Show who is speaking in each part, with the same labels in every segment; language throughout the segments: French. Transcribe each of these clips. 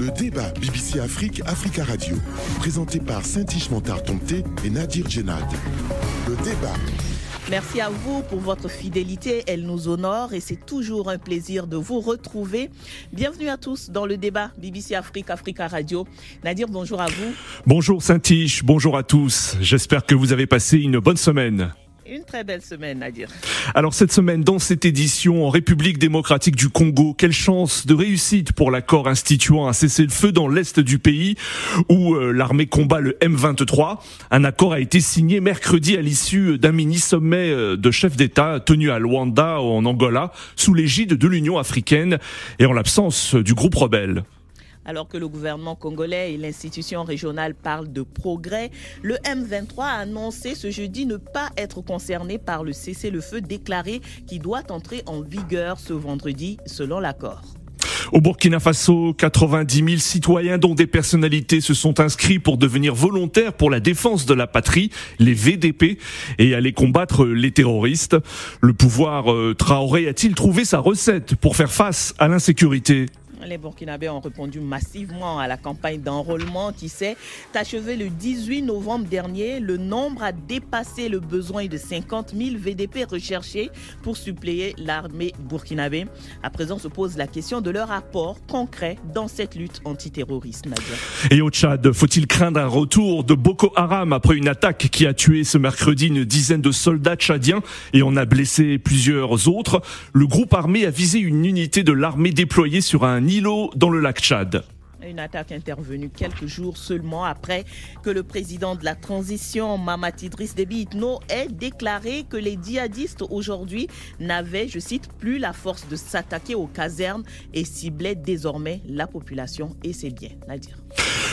Speaker 1: Le débat BBC Afrique, Africa Radio, présenté par Saint-Ish Montard Tomté et Nadir Djenad. Le débat.
Speaker 2: Merci à vous pour votre fidélité, elle nous honore et c'est toujours un plaisir de vous retrouver. Bienvenue à tous dans le débat BBC Afrique, Africa Radio. Nadir, bonjour à vous.
Speaker 3: Bonjour Saint-Ish, bonjour à tous. J'espère que vous avez passé une bonne semaine.
Speaker 2: Une très belle semaine, à dire.
Speaker 3: Alors cette semaine, dans cette édition en République démocratique du Congo, quelle chance de réussite pour l'accord instituant un cessez-le-feu dans l'est du pays où euh, l'armée combat le M23. Un accord a été signé mercredi à l'issue d'un mini-sommet euh, de chefs d'État tenu à Luanda en Angola sous l'égide de l'Union africaine et en l'absence du groupe rebelle.
Speaker 2: Alors que le gouvernement congolais et l'institution régionale parlent de progrès, le M23 a annoncé ce jeudi ne pas être concerné par le cessez-le-feu déclaré qui doit entrer en vigueur ce vendredi selon l'accord.
Speaker 3: Au Burkina Faso, 90 000 citoyens dont des personnalités se sont inscrits pour devenir volontaires pour la défense de la patrie, les VDP, et aller combattre les terroristes. Le pouvoir euh, Traoré a-t-il trouvé sa recette pour faire face à l'insécurité?
Speaker 2: Les Burkinabés ont répondu massivement à la campagne d'enrôlement qui s'est achevée le 18 novembre dernier. Le nombre a dépassé le besoin de 50 000 VDP recherchés pour suppléer l'armée burkinabé. À présent se pose la question de leur apport concret dans cette lutte antiterroriste.
Speaker 3: Et au Tchad, faut-il craindre un retour de Boko Haram après une attaque qui a tué ce mercredi une dizaine de soldats tchadiens et en a blessé plusieurs autres? Le groupe armé a visé une unité de l'armée déployée sur un îlot dans le lac Tchad.
Speaker 2: Une attaque intervenue quelques jours seulement après que le président de la transition, Mamat Idriss Déby Itno, ait déclaré que les djihadistes aujourd'hui n'avaient, je cite, plus la force de s'attaquer aux casernes et ciblaient désormais la population et ses biens. Nadir.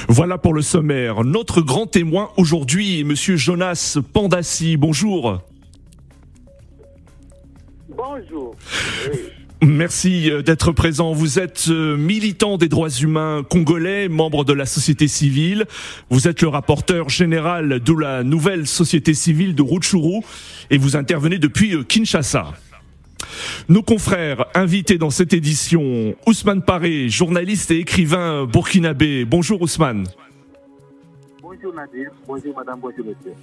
Speaker 3: Voilà pour le sommaire. Notre grand témoin aujourd'hui est Monsieur Jonas Pandassi. Bonjour.
Speaker 4: Bonjour.
Speaker 3: Merci euh, d'être présent. Vous êtes euh, militant des droits humains congolais, membre de la société civile. Vous êtes le rapporteur général de la nouvelle société civile de Rutshuru et vous intervenez depuis euh, Kinshasa. Nos confrères invités dans cette édition, Ousmane Paré, journaliste et écrivain burkinabé. Bonjour Ousmane.
Speaker 4: Bonjour Nadir, bonjour madame, bonjour monsieur.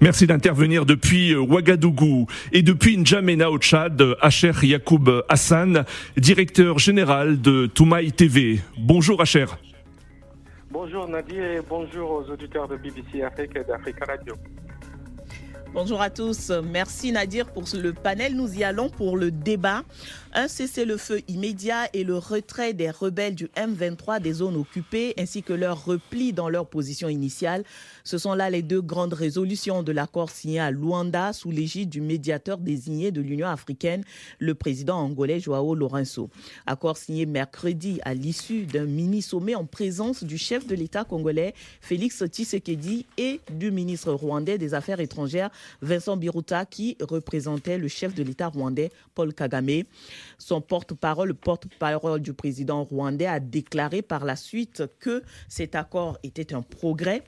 Speaker 3: Merci d'intervenir depuis euh, Ouagadougou et depuis N'Djamena au Tchad, Acher Yacoub Hassan, directeur général de Toumaï TV. Bonjour Acher.
Speaker 4: Bonjour Nadir et bonjour aux auditeurs de BBC Afrique et d'Africa Radio.
Speaker 2: Bonjour à tous. Merci Nadir pour le panel. Nous y allons pour le débat. Un cessez-le-feu immédiat et le retrait des rebelles du M23 des zones occupées ainsi que leur repli dans leur position initiale. Ce sont là les deux grandes résolutions de l'accord signé à Luanda sous l'égide du médiateur désigné de l'Union africaine, le président angolais Joao Lourenço. Accord signé mercredi à l'issue d'un mini-sommet en présence du chef de l'État congolais Félix Tshisekedi et du ministre rwandais des Affaires étrangères Vincent Biruta qui représentait le chef de l'État rwandais Paul Kagame. Son porte-parole, le porte-parole du président rwandais, a déclaré par la suite que cet accord était un progrès.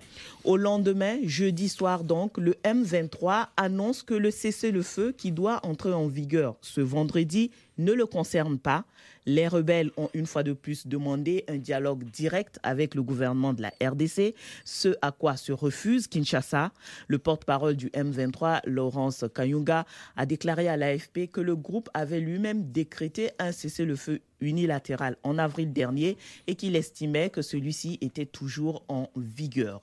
Speaker 2: Lendemain, jeudi soir donc, le M23 annonce que le cessez-le-feu qui doit entrer en vigueur ce vendredi ne le concerne pas. Les rebelles ont une fois de plus demandé un dialogue direct avec le gouvernement de la RDC, ce à quoi se refuse Kinshasa. Le porte-parole du M23, Laurence Kayunga, a déclaré à l'AFP que le groupe avait lui-même décrété un cessez-le-feu unilatéral en avril dernier et qu'il estimait que celui-ci était toujours en vigueur.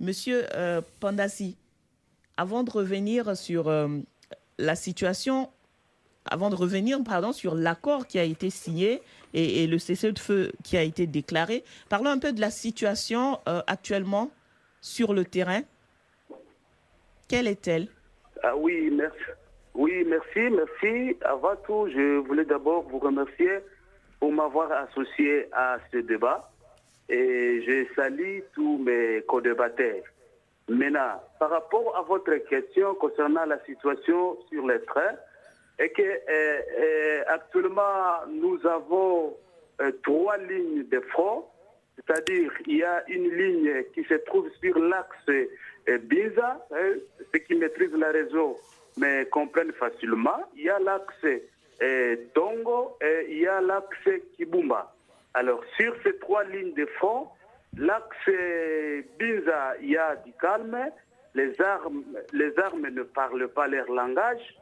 Speaker 2: Monsieur euh, Pandassi, avant de revenir sur euh, la situation avant de revenir pardon, sur l'accord qui a été signé et, le cessez-le-feu qui a été déclaré, parlons un peu de la situation euh, actuellement sur le terrain. Quelle est-elle?
Speaker 4: Ah Oui, merci. Oui, merci, merci. Avant tout, je voulais d'abord vous remercier pour m'avoir associé à ce débat et je salue tous mes co-débatteurs. Maintenant, par rapport à votre question concernant la situation sur les trains, et que euh, euh, actuellement nous avons euh, trois lignes de front, c'est-à-dire il y a une ligne qui se trouve sur l'axe Biza, hein, ceux qui maîtrisent la réseau mais comprennent facilement. Il y a l'axe Tongo et il y a l'axe Kibumba. Alors, sur ces trois lignes de front, l'axe Binza, il y a du calme. Les armes, les armes ne parlent pas leur langage.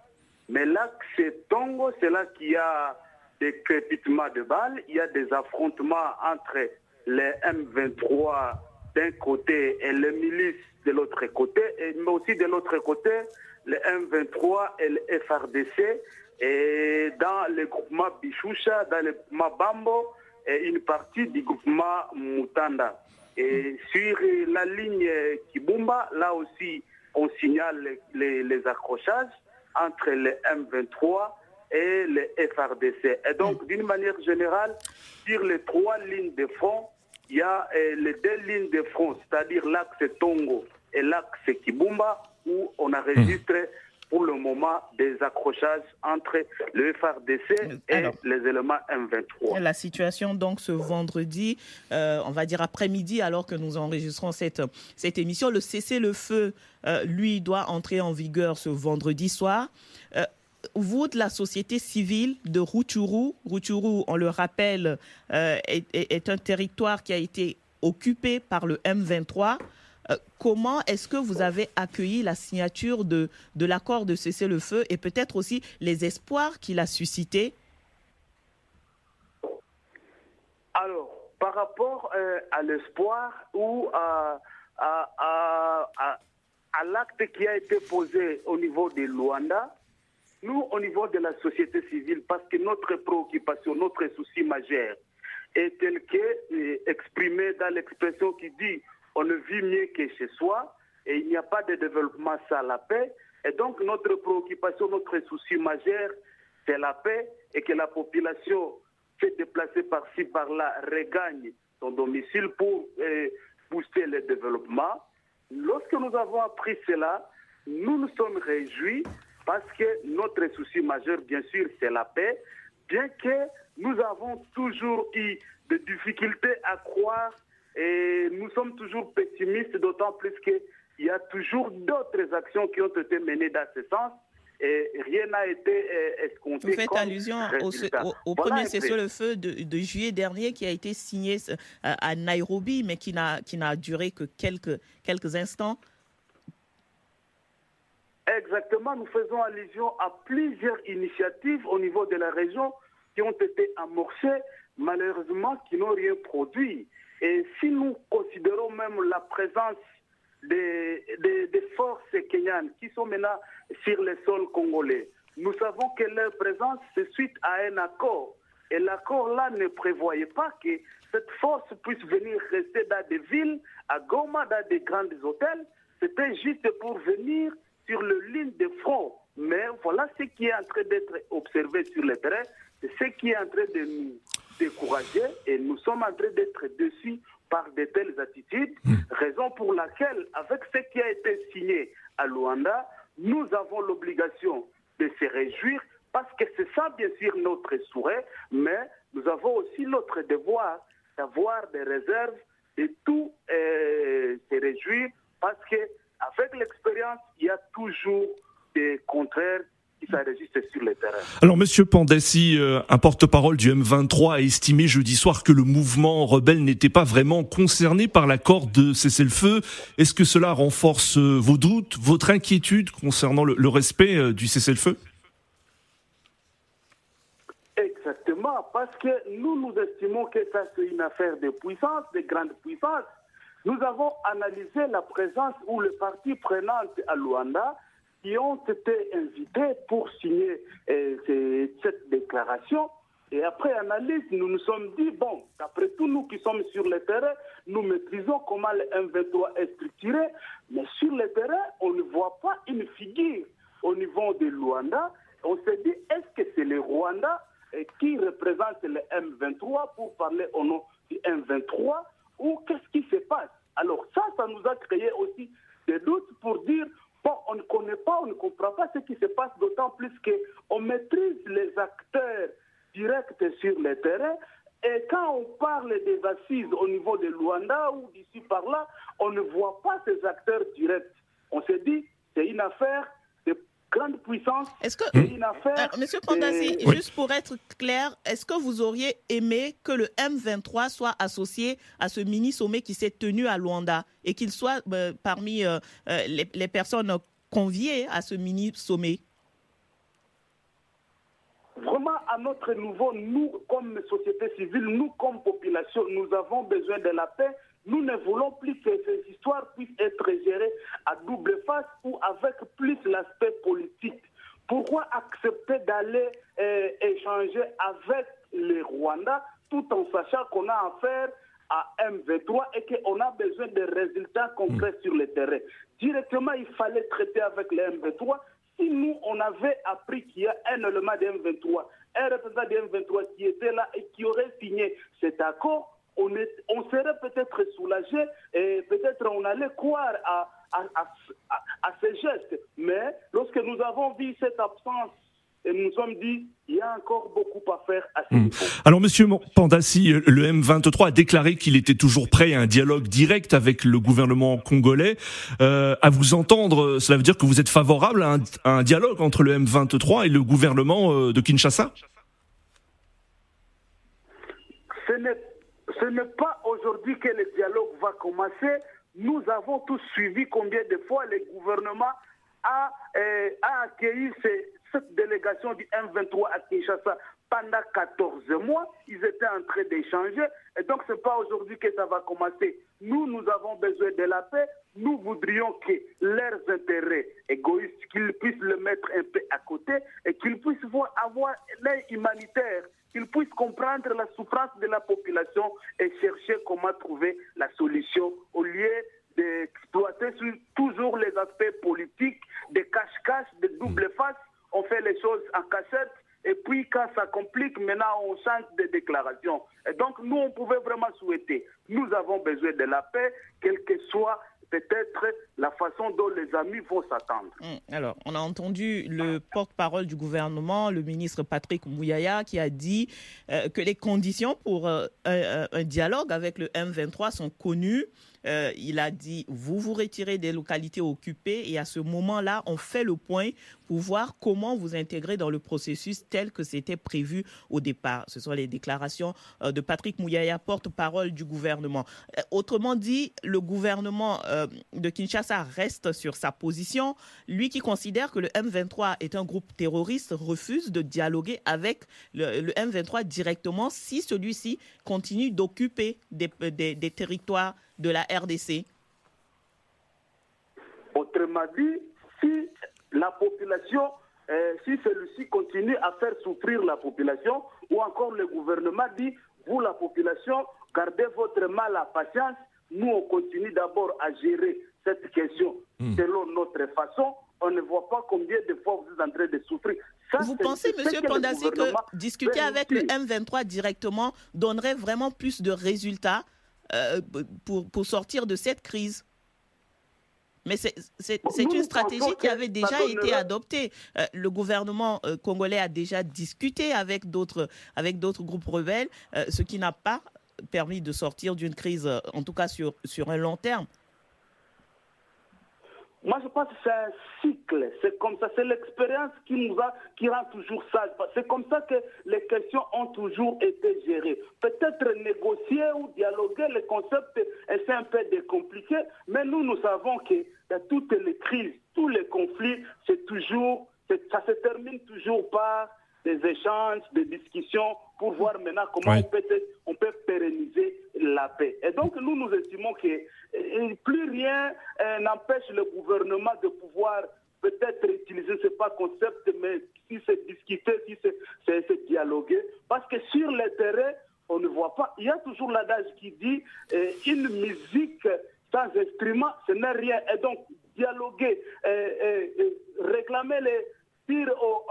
Speaker 4: Mais l'axe Tongo, c'est là qu'il y a des crépitements de balles. Il y a des affrontements entre les M23 d'un côté et les milices de l'autre côté, et, mais aussi de l'autre côté, les M23 et le FRDC, et dans le groupement Bichoucha, dans le groupement Bambo, et une partie du groupement Mutanda. Et sur la ligne Kibumba, là aussi, on signale les accrochages entre les M23 et les FRDC. Et donc, d'une manière générale, sur les trois lignes de front, il y a euh, les deux lignes de front, c'est-à-dire l'axe Tongo et l'axe Kibumba, où on a enregistré pour le moment des accrochages entre le FRDC et
Speaker 2: Alors.
Speaker 4: les éléments M23.
Speaker 2: La situation donc ce vendredi, euh, on va dire après-midi, alors que nous enregistrons cette, cette émission, le cessez-le-feu, euh, lui, doit entrer en vigueur ce vendredi soir. Euh, vous, de la société civile de Rutshuru, Rutshuru, on le rappelle, est un territoire qui a été occupé par le M23. Euh, comment est-ce que vous avez accueilli la signature de, de l'accord de cessez-le-feu et peut-être aussi les espoirs qu'il a suscités?
Speaker 4: Alors, par rapport euh, à l'espoir ou à, à, à, l'acte qui a été posé au niveau de Luanda, nous, au niveau de la société civile, parce que notre préoccupation, notre souci majeur est tel que euh, exprimé dans l'expression qui dit on ne vit mieux que chez soi et il n'y a pas de développement sans la paix. Et donc, notre préoccupation, notre souci majeur, c'est la paix et que la population fait déplacer par-ci, par-là, regagne son domicile pour euh, booster le développement. Lorsque nous avons appris cela, nous nous sommes réjouis parce que notre souci majeur, bien sûr, c'est la paix, bien que nous avons toujours eu des difficultés à croire et nous sommes toujours pessimistes, d'autant plus qu'il y a toujours d'autres actions qui ont été menées dans ce sens et rien n'a été euh, escompté.
Speaker 2: Vous faites
Speaker 4: comme
Speaker 2: allusion au,
Speaker 4: résultat.
Speaker 2: au- au
Speaker 4: Voilà
Speaker 2: premier cessez-le-feu de, de juillet dernier qui a été signé à Nairobi, mais qui n'a qui n'a duré que quelques, quelques instants.
Speaker 4: Exactement, nous faisons allusion à plusieurs initiatives au niveau de la région qui ont été amorcées, malheureusement qui n'ont rien produit. Et si nous considérons même la présence des, forces kenyanes qui sont maintenant sur le sol congolais, nous savons que leur présence, c'est suite à un accord. Et l'accord-là ne prévoyait pas que cette force puisse venir rester dans des villes, à Goma, dans des grands hôtels. C'était juste pour venir sur le ligne de front. Mais voilà ce qui est en train d'être observé sur le terrain. C'est ce qui est en train de nous décourager et nous sommes en train d'être déçus par de telles attitudes. Raison pour laquelle, avec ce qui a été signé à Luanda, nous avons l'obligation de se réjouir parce que c'est ça, bien sûr, notre souhait, mais nous avons aussi notre devoir d'avoir des réserves et tout euh, se réjouir parce que avec l'expérience, il y a toujours des contraires qui s'enregistrent sur le terrain.
Speaker 3: Alors, Monsieur Pandassi, euh, un porte-parole du M23 a estimé jeudi soir que le mouvement rebelle n'était pas vraiment concerné par l'accord de cessez-le-feu. Est-ce que cela renforce euh, vos doutes, votre inquiétude concernant le, le respect euh, du cessez-le-feu?
Speaker 4: Exactement, parce que nous, nous estimons que ça, c'est une affaire de puissance, de grande puissance. Nous avons analysé la présence ou les parties prenantes à Luanda qui ont été invités pour signer euh, cette déclaration. Et après analyse, nous nous sommes dit, bon, d'après tout, nous qui sommes sur le terrain, nous maîtrisons comment le M23 est structuré, mais sur le terrain, on ne voit pas une figure au niveau de Luanda. On s'est dit, est-ce que c'est le Rwanda euh, qui représente le M23 pour parler au nom du M23 ou qu'est-ce qui se passe? Alors ça, ça nous a créé aussi des doutes pour dire, on ne connaît pas, on ne comprend pas ce qui se passe, d'autant plus qu'on maîtrise les acteurs directs sur le terrain. Et quand on parle des assises au niveau de Luanda ou d'ici par là, on ne voit pas ces acteurs directs. On s'est dit, c'est une affaire grande puissance.
Speaker 2: Est-ce que, une affaire, Monsieur Pandassi, juste pour être clair, est-ce que vous auriez aimé que le M23 soit associé à ce mini-sommet qui s'est tenu à Luanda et qu'il soit parmi les, les personnes conviées à ce mini-sommet?
Speaker 4: Vraiment, à notre niveau, nous, comme société civile, nous, comme population, nous avons besoin de la paix. Nous ne voulons plus que ces histoires puissent être gérées à double face ou avec plus l'aspect politique. Pourquoi accepter d'aller euh, échanger avec les Rwandais tout en sachant qu'on a affaire à M23 et qu'on a besoin de résultats concrets sur le terrain? Directement, il fallait traiter avec les M23 si nous, on avait appris qu'il y a un élément de M23, un représentant de M23 qui était là et qui aurait signé cet accord, on, on serait peut-être soulagé et peut-être on allait croire à, à, à, à, ces gestes. Mais lorsque nous avons vu cette absence et nous nous sommes dit, il y a encore beaucoup à faire à ce hmm.
Speaker 3: Alors, Monsieur Pandassi, le M23 a déclaré qu'il était toujours prêt à un dialogue direct avec le gouvernement congolais. Euh, à vous entendre, cela veut dire que vous êtes favorable à un, dialogue entre le M23 et le gouvernement euh, de Kinshasa?
Speaker 4: Ce n'est pas aujourd'hui que le dialogue va commencer. Nous avons tous suivi combien de fois le gouvernement a, euh, accueilli cette délégation du M23 à Kinshasa pendant 14 mois. Ils étaient en train d'échanger. Et donc, ce n'est pas aujourd'hui que ça va commencer. Nous, nous avons besoin de la paix. Nous voudrions que leurs intérêts égoïstes, qu'ils puissent le mettre un peu à côté et qu'ils puissent voir, avoir l'aide humanitaire, qu'ils puissent comprendre la souffrance de la population et chercher comment trouver la solution au lieu d'exploiter toujours les aspects politiques, des cache-cache, des double faces. On fait les choses en cassette, et puis quand ça complique, maintenant on change de déclaration. Et donc nous, on pouvait vraiment souhaiter, nous avons besoin de la paix, quelle que soit peut-être la façon dont les amis vont s'attendre.
Speaker 2: Hum, alors, on a entendu le porte-parole du gouvernement, le ministre Patrick Mouyaya, qui a dit euh, que les conditions pour euh, un, dialogue avec le M23 sont connues. Euh, il a dit, vous vous retirez des localités occupées et à ce moment-là, on fait le point pour voir comment vous intégrer dans le processus tel que c'était prévu au départ. Ce sont les déclarations euh, de Patrick Mouyaya, porte-parole du gouvernement. Euh, autrement dit, le gouvernement de Kinshasa reste sur sa position. Lui qui considère que le M23 est un groupe terroriste refuse de dialoguer avec le, M23 directement si celui-ci continue d'occuper des territoires de la RDC
Speaker 4: Autrement dit, si la population, euh, si celui-ci continue à faire souffrir la population, ou encore le gouvernement dit, vous la population, gardez votre mal à patience, nous on continue d'abord à gérer cette question hmm. selon notre façon, on ne voit pas combien de fois vous êtes en train de souffrir.
Speaker 2: vous pensez, M. Pandassi, que discuter avec le M23 directement donnerait vraiment plus de résultats euh, pour, pour sortir de cette crise. Mais c'est une stratégie qui avait déjà été adoptée. Euh, le gouvernement euh, congolais a déjà discuté avec d'autres groupes rebelles, ce qui n'a pas permis de sortir d'une crise, en tout cas sur, sur un long terme.
Speaker 4: Moi, je pense que c'est un cycle. C'est comme ça. C'est l'expérience qui nous a, qui rend toujours ça. C'est comme ça que les questions ont toujours été gérées. Peut-être négocier ou dialoguer, le concept est un peu décompliqué, mais nous, nous savons que dans toutes les crises, tous les conflits, c'est toujours, ça se termine toujours par des échanges, des discussions pour voir maintenant comment on, peut, on peut pérenniser la paix. Et donc, nous, nous estimons que euh, plus rien euh, n'empêche le gouvernement de pouvoir peut-être utiliser ce pas concept, mais si c'est discuter, si c'est dialoguer. Parce que sur le terrain, on ne voit pas. Il y a toujours l'adage qui dit euh, une musique sans instrument, ce n'est rien. Et donc, dialoguer, réclamer les tirs au,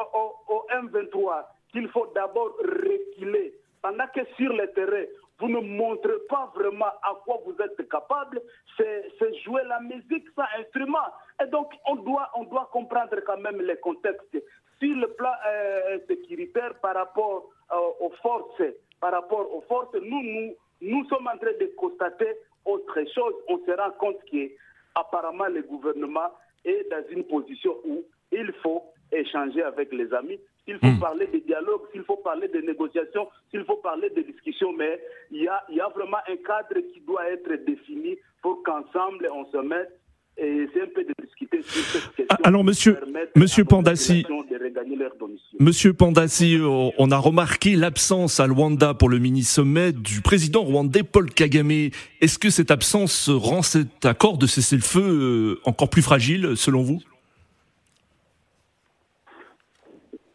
Speaker 4: au M23 qu'il faut d'abord reculer. Pendant que sur le terrain, vous ne montrez pas vraiment à quoi vous êtes capable, c'est jouer la musique sans instrument. Et donc, on doit, on doit comprendre quand même les contextes. Sur le plan euh, sécuritaire, par rapport euh, aux forces, par rapport aux forces, nous, nous, nous sommes en train de constater autre chose. On se rend compte qu'apparemment le gouvernement est dans une position où il faut échanger avec les amis, s'il faut hmm. parler de dialogue, s'il faut parler de négociations, s'il faut parler de discussions, mais il y a, y a vraiment un cadre qui doit être défini pour qu'ensemble on se mette et c'est un peu de discuter sur cette question.
Speaker 3: Ah, alors, monsieur, monsieur Pandassi, monsieur Pandassi, on a remarqué l'absence à Luanda pour le mini-sommet du président rwandais Paul Kagame. Est-ce que cette absence rend cet accord de cessez-le-feu euh, encore plus fragile, selon vous?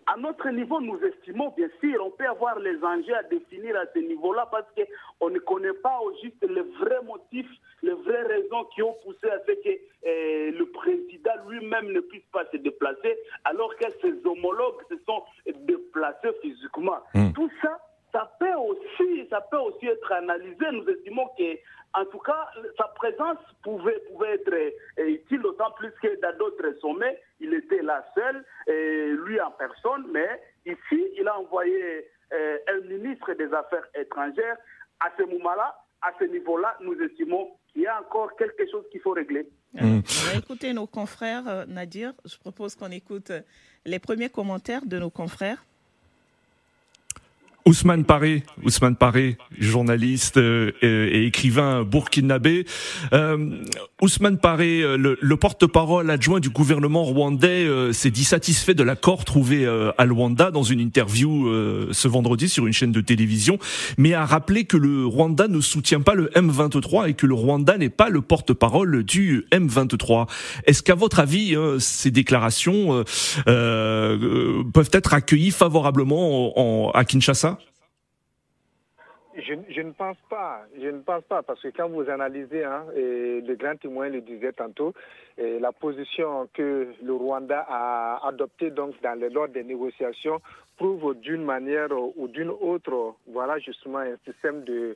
Speaker 4: À notre niveau, nous estimons, bien sûr, on peut avoir les enjeux à définir à ce niveau-là parce qu'on ne connaît pas au juste les vrais motifs, les vraies raisons qui ont poussé à ce que eh, le président lui-même ne puisse pas se déplacer alors que ses homologues se sont déplacés physiquement. Hmm. Tout ça, ça peut aussi, ça peut aussi être analysé. Nous estimons que en tout cas, sa présence pouvait, pouvait être euh, utile, d'autant plus que dans d'autres sommets, il était là seul, lui en personne, mais ici, il a envoyé euh, un ministre des Affaires étrangères. À ce moment-là, à ce niveau-là, nous estimons qu'il y a encore quelque chose qu'il faut régler.
Speaker 2: Mmh. On va écouter nos confrères, euh, Nadir. Je propose qu'on écoute les premiers commentaires de nos confrères.
Speaker 3: Ousmane Paré, Ousmane Paré, journaliste euh, et, écrivain burkinabé. Euh, Ousmane Paré, euh, le, porte-parole adjoint du gouvernement rwandais, euh, s'est dit satisfait de l'accord trouvé à Luanda dans une interview ce vendredi sur une chaîne de télévision, mais a rappelé que le Rwanda ne soutient pas le M23 et que le Rwanda n'est pas le porte-parole du M23. Est-ce qu'à votre avis, ces déclarations peuvent être accueillies favorablement à Kinshasa?
Speaker 5: Je, ne pense pas. Je ne pense pas parce que quand vous analysez, hein, et le grand témoin le disait tantôt, la position que le Rwanda a adoptée donc dans le lors des négociations prouve d'une manière ou d'une autre, voilà justement un système de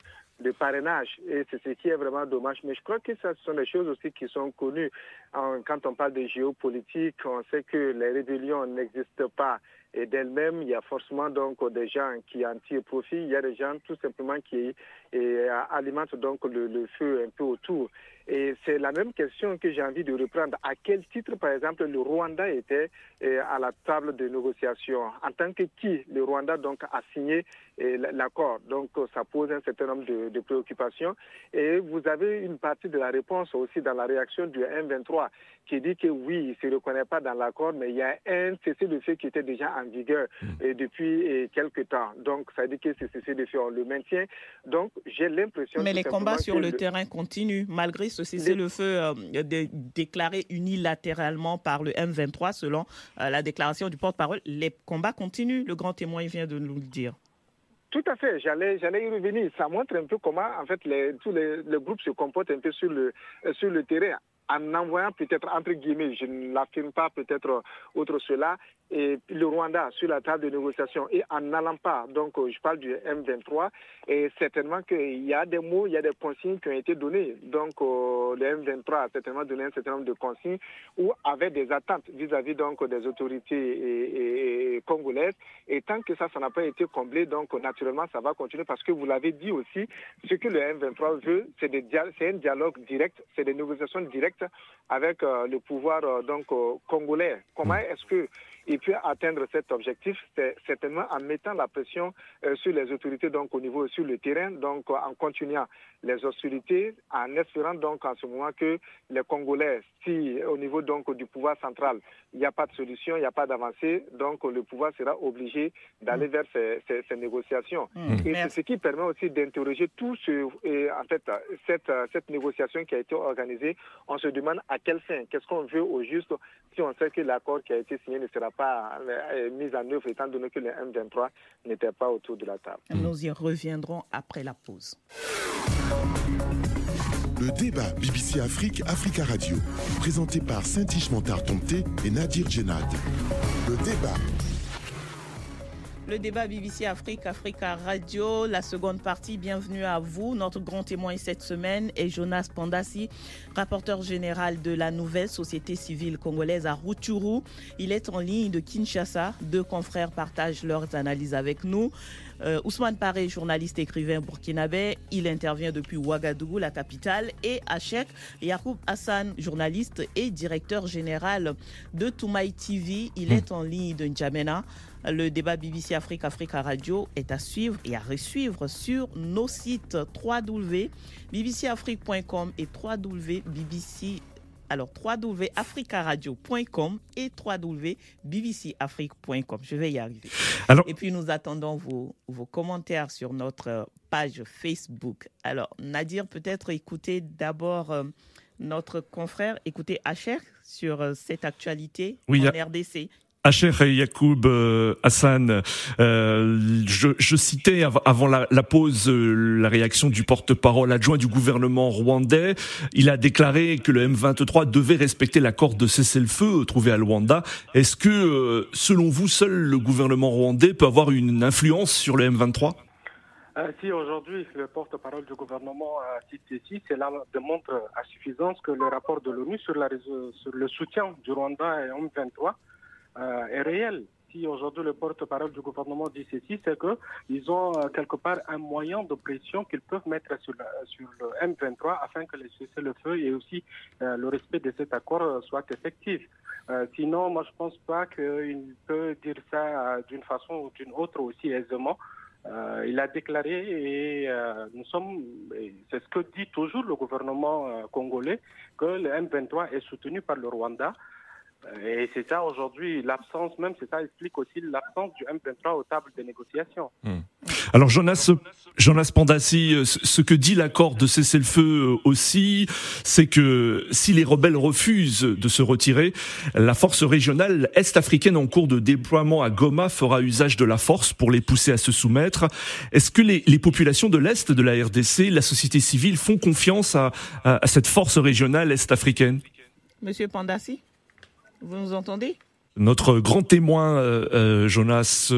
Speaker 5: parrainage. Et c'est ce qui est vraiment dommage. Mais je crois que ce sont des choses aussi qui sont connues. Quand on parle de géopolitique, on sait que les rébellions n'existent pas et d'elles-mêmes, il y a forcément donc des gens qui en tirent profit, il y a des gens tout simplement qui alimentent donc le, feu un peu autour. Et c'est la même question que j'ai envie de reprendre. À quel titre, par exemple, le Rwanda était euh, à la table de négociation? En tant que qui le Rwanda donc a signé euh, l'accord Donc ça pose un certain nombre de, de, préoccupations. Et vous avez une partie de la réponse aussi dans la réaction du M23 qui dit que oui, il ne se reconnaît pas dans l'accord, mais il y a un cessez-le-feu qui était déjà en vigueur mm. et depuis et quelques temps. Donc, ça dit que ce cessez-le-feu, on le maintient. Donc, j'ai l'impression
Speaker 2: Mais les combats sur le, terrain continuent, malgré ce cessez-le-feu euh, déclaré unilatéralement par le M23, selon euh, la déclaration du porte-parole. Les combats continuent, le grand témoin vient de nous le dire.
Speaker 5: Tout à fait, j'allais, j'allais y revenir. Ça montre un peu comment, en fait, les, tous les, groupes se comportent un peu sur le, sur le terrain en envoyant peut-être, entre guillemets, je ne l'affirme pas peut-être autre cela, et le Rwanda sur la table de négociation et en n'allant pas, donc je parle du M23, et certainement qu'il y a des mots, il y a des consignes qui ont été données. Donc euh, le M23 a certainement donné un certain nombre de consignes ou avait des attentes vis-à-vis donc des autorités congolaises. Et tant que ça, ça n'a pas été comblé, donc naturellement, ça va continuer parce que vous l'avez dit aussi, ce que le M23 veut, c'est un dialogue direct, c'est des négociations directes avec euh, le pouvoir euh, donc congolais. Comment est-ce que il peut atteindre cet objectif, c'est certainement en mettant la pression euh, sur les autorités donc au niveau sur le terrain, donc en continuant les hostilités, en espérant donc en ce moment que les Congolais, si au niveau donc du pouvoir central, il n'y a pas de solution, il n'y a pas d'avancée, donc le pouvoir sera obligé d'aller mm. vers ces, négociations. Mm. Et c'est ce qui permet aussi d'interroger tout ce, et en fait, cette, cette négociation qui a été organisée, on se demande à quelle fin, qu'est-ce qu'on veut au juste si on sait que l'accord qui a été signé ne sera pas euh, mise en œuvre étant donné que le M23 n'était pas autour de la table.
Speaker 2: Nous y reviendrons après la pause.
Speaker 1: Le débat BBC Afrique, Africa Radio, présenté par Saint-Ishmantar Tomté et Nadir Djenad. Le débat
Speaker 2: le débat BBC Afrique, Africa Radio, la seconde partie. Bienvenue à vous. Notre grand témoin cette semaine est Jonas Pandassi, rapporteur général de la nouvelle société civile congolaise à Rutshuru. Il est en ligne de Kinshasa. Deux confrères partagent leurs analyses avec nous. Euh, Ousmane Paré, journaliste écrivain burkinabé, il intervient depuis Ouagadougou, la capitale, et Achek Yacoub Hassan, journaliste et directeur général de Toumaï TV, il est en ligne de N'Djamena. Le débat BBC Afrique Africa Radio est à suivre et à resuivre sur nos sites www.bbcafrique.com et www.bbc alors www.africaradio.com et www.bbcafrique.com. Je vais y arriver. Alors, et puis nous attendons vos, vos commentaires sur notre page Facebook. Alors Nadir, peut-être écoutez d'abord euh, notre confrère, écoutez Hacher sur euh, cette actualité en RDC.
Speaker 3: Hacher et Yacoub euh, Hassan, euh, je, je, citais avant la, la pause euh, la réaction du porte-parole adjoint du gouvernement rwandais. Il a déclaré que le M23 devait respecter l'accord de cessez-le-feu trouvé à Luanda. Est-ce que, selon vous, seul le gouvernement rwandais peut avoir une influence sur le M23
Speaker 6: si aujourd'hui le porte-parole du gouvernement a cité ici, cela démontre à suffisance que le rapport de l'ONU sur, sur le soutien du Rwanda et M23 euh, est réel. Si aujourd'hui le porte-parole du gouvernement dit ceci, c'est qu'ils ont euh, quelque part un moyen de pression qu'ils peuvent mettre sur, le M23 afin que le cessez-le-feu et aussi euh, le respect de cet accord soit effectif. sinon, moi, je pense pas qu'il peut dire ça d'une façon ou d'une autre aussi aisément. il a déclaré et nous sommes, c'est ce que dit toujours le gouvernement congolais, que le M23 est soutenu par le Rwanda. Et c'est ça aujourd'hui, l'absence même, c'est ça explique aussi l'absence du M23 aux tables de négociation.
Speaker 3: Hmm. Alors Jonas, Jonas Pandassi, euh, ce que dit l'accord de cessez-le-feu euh, aussi, c'est que si les rebelles refusent de se retirer, la force régionale est-africaine en cours de déploiement à Goma fera usage de la force pour les pousser à se soumettre. Est-ce que les, les, populations de l'Est de la RDC, la société civile, font confiance à, à, à cette force régionale est-africaine?
Speaker 2: Monsieur Pandassi? Vous nous entendez?
Speaker 3: Notre grand témoin, euh, euh, Jonas.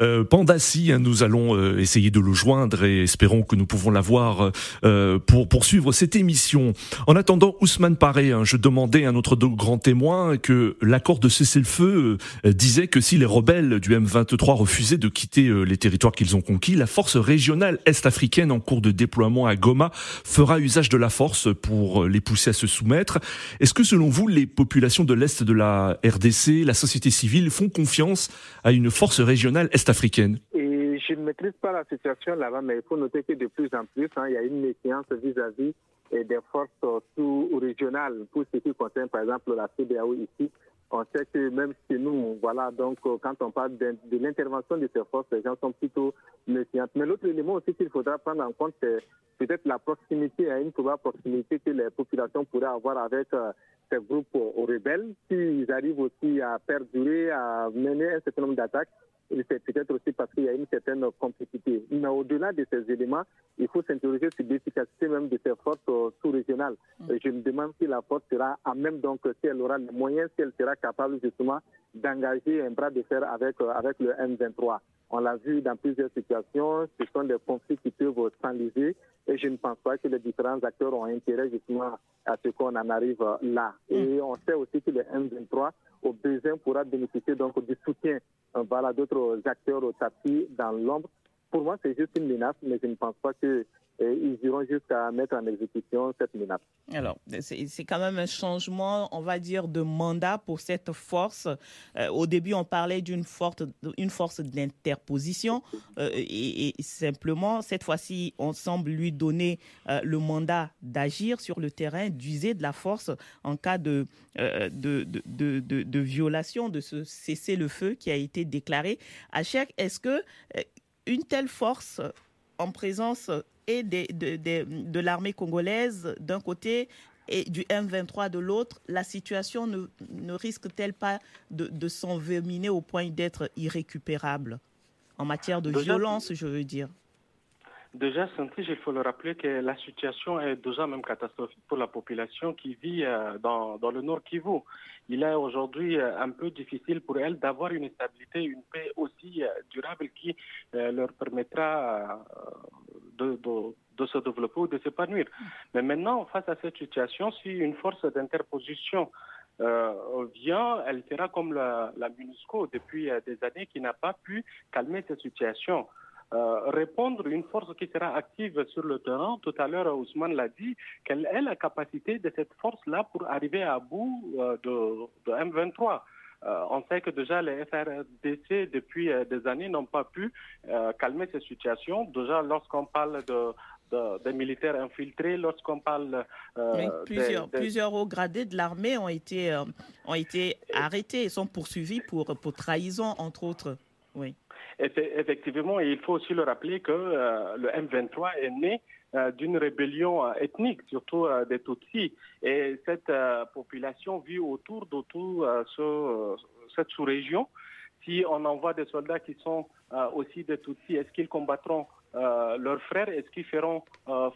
Speaker 3: Euh, Pandassi, hein, nous allons euh, essayer de le joindre et espérons que nous pouvons l'avoir euh, pour poursuivre cette émission. En attendant, Ousmane Paré, hein, je demandais à notre grand témoin que l'accord de cessez-le-feu disait que si les rebelles du M23 refusaient de quitter les territoires qu'ils ont conquis, la force régionale est-africaine en cours de déploiement à Goma fera usage de la force pour les pousser à se soumettre. Est-ce que selon vous, les populations de l'Est de la RDC, la société civile font confiance à une force régionale est africaine
Speaker 5: Et je ne maîtrise pas la situation là-bas, mais il faut noter que de plus en plus, hein, il y a une méfiance vis-à-vis des forces sous-régionales pour ce qui concerne, par exemple, la CDAO ici. On sait que même chez nous, voilà, donc quand on parle de, l'intervention de ces forces, les gens sont plutôt méfiants. Mais l'autre élément aussi qu'il faudra prendre en compte, c'est peut-être la proximité, à une probable proximité que les populations pourraient avoir avec euh, ces groupes aux rebelles. S'ils arrivent aussi à perdurer, à mener un certain nombre d'attaques, c'est peut-être aussi parce qu'il y a une certaine complexité. Mais au-delà de ces éléments, il faut s'interroger sur l'efficacité même de ces forces euh, sous-régionales. Mm. Je me demande si la force sera à même, donc, si elle aura les moyens, si elle sera capable justement d'engager un bras de fer avec, euh, avec le M23. On l'a vu dans plusieurs situations, ce sont des conflits qui peuvent s'enliser et je ne pense pas que les différents acteurs ont intérêt justement à ce qu'on en arrive là. Mm. Et on sait aussi que le M23, au besoin, pourra bénéficier donc du soutien euh, voilà, d'autres acteurs au tapis dans l'ombre. Pour moi, c'est juste une menace, mais je ne pense pas que ils iront jusqu'à mettre en exécution cette menace.
Speaker 2: Alors, c'est quand même un changement, on va dire, de mandat pour cette force. Euh, au début, on parlait d'une force, une force d'interposition euh, et, simplement, cette fois-ci, on semble lui donner euh, le mandat d'agir sur le terrain, d'user de la force en cas de, de, de, de, violation de ce cessez-le-feu qui a été déclaré. À chaque, est-ce que une telle force en présence et de, de, l'armée congolaise d'un côté et du M23 de l'autre, la situation ne, ne risque-t-elle pas de, de s'envenimer au point d'être irrécupérable? En matière de violence, je veux dire
Speaker 6: Déjà, Santi, il faut le rappeler que la situation est déjà même catastrophique pour la population qui vit euh, dans, le nord Kivu. Il est aujourd'hui euh, un peu difficile pour elle d'avoir une stabilité, une paix aussi euh, durable qui leur permettra de, se développer ou de s'épanouir. Mais maintenant, face à cette situation, si une force d'interposition vient, elle sera comme la, la MINUSCO depuis des années qui n'a pas pu calmer cette situation. Répondre une force qui sera active sur le terrain. Tout à l'heure, Ousmane l'a dit, quelle est la capacité de cette force-là pour arriver à bout de, de M23? Euh, on sait que déjà les FRDC depuis euh, des années n'ont pas pu euh, calmer cette situation. Déjà lorsqu'on parle de, des militaires infiltrés, lorsqu'on parle
Speaker 2: plusieurs, plusieurs hauts gradés de l'armée ont été ont été arrêtés et sont poursuivis pour pour trahison entre autres. Oui.
Speaker 6: Effectivement, il faut aussi le rappeler que le M23 est né euh, d'une rébellion euh, ethnique, surtout euh, des Tutsis. Et cette population vit autour de ce, cette sous-région. Si on envoie des soldats qui sont aussi des Tutsis, est-ce qu'ils combattront leurs frères Est-ce qu'ils feront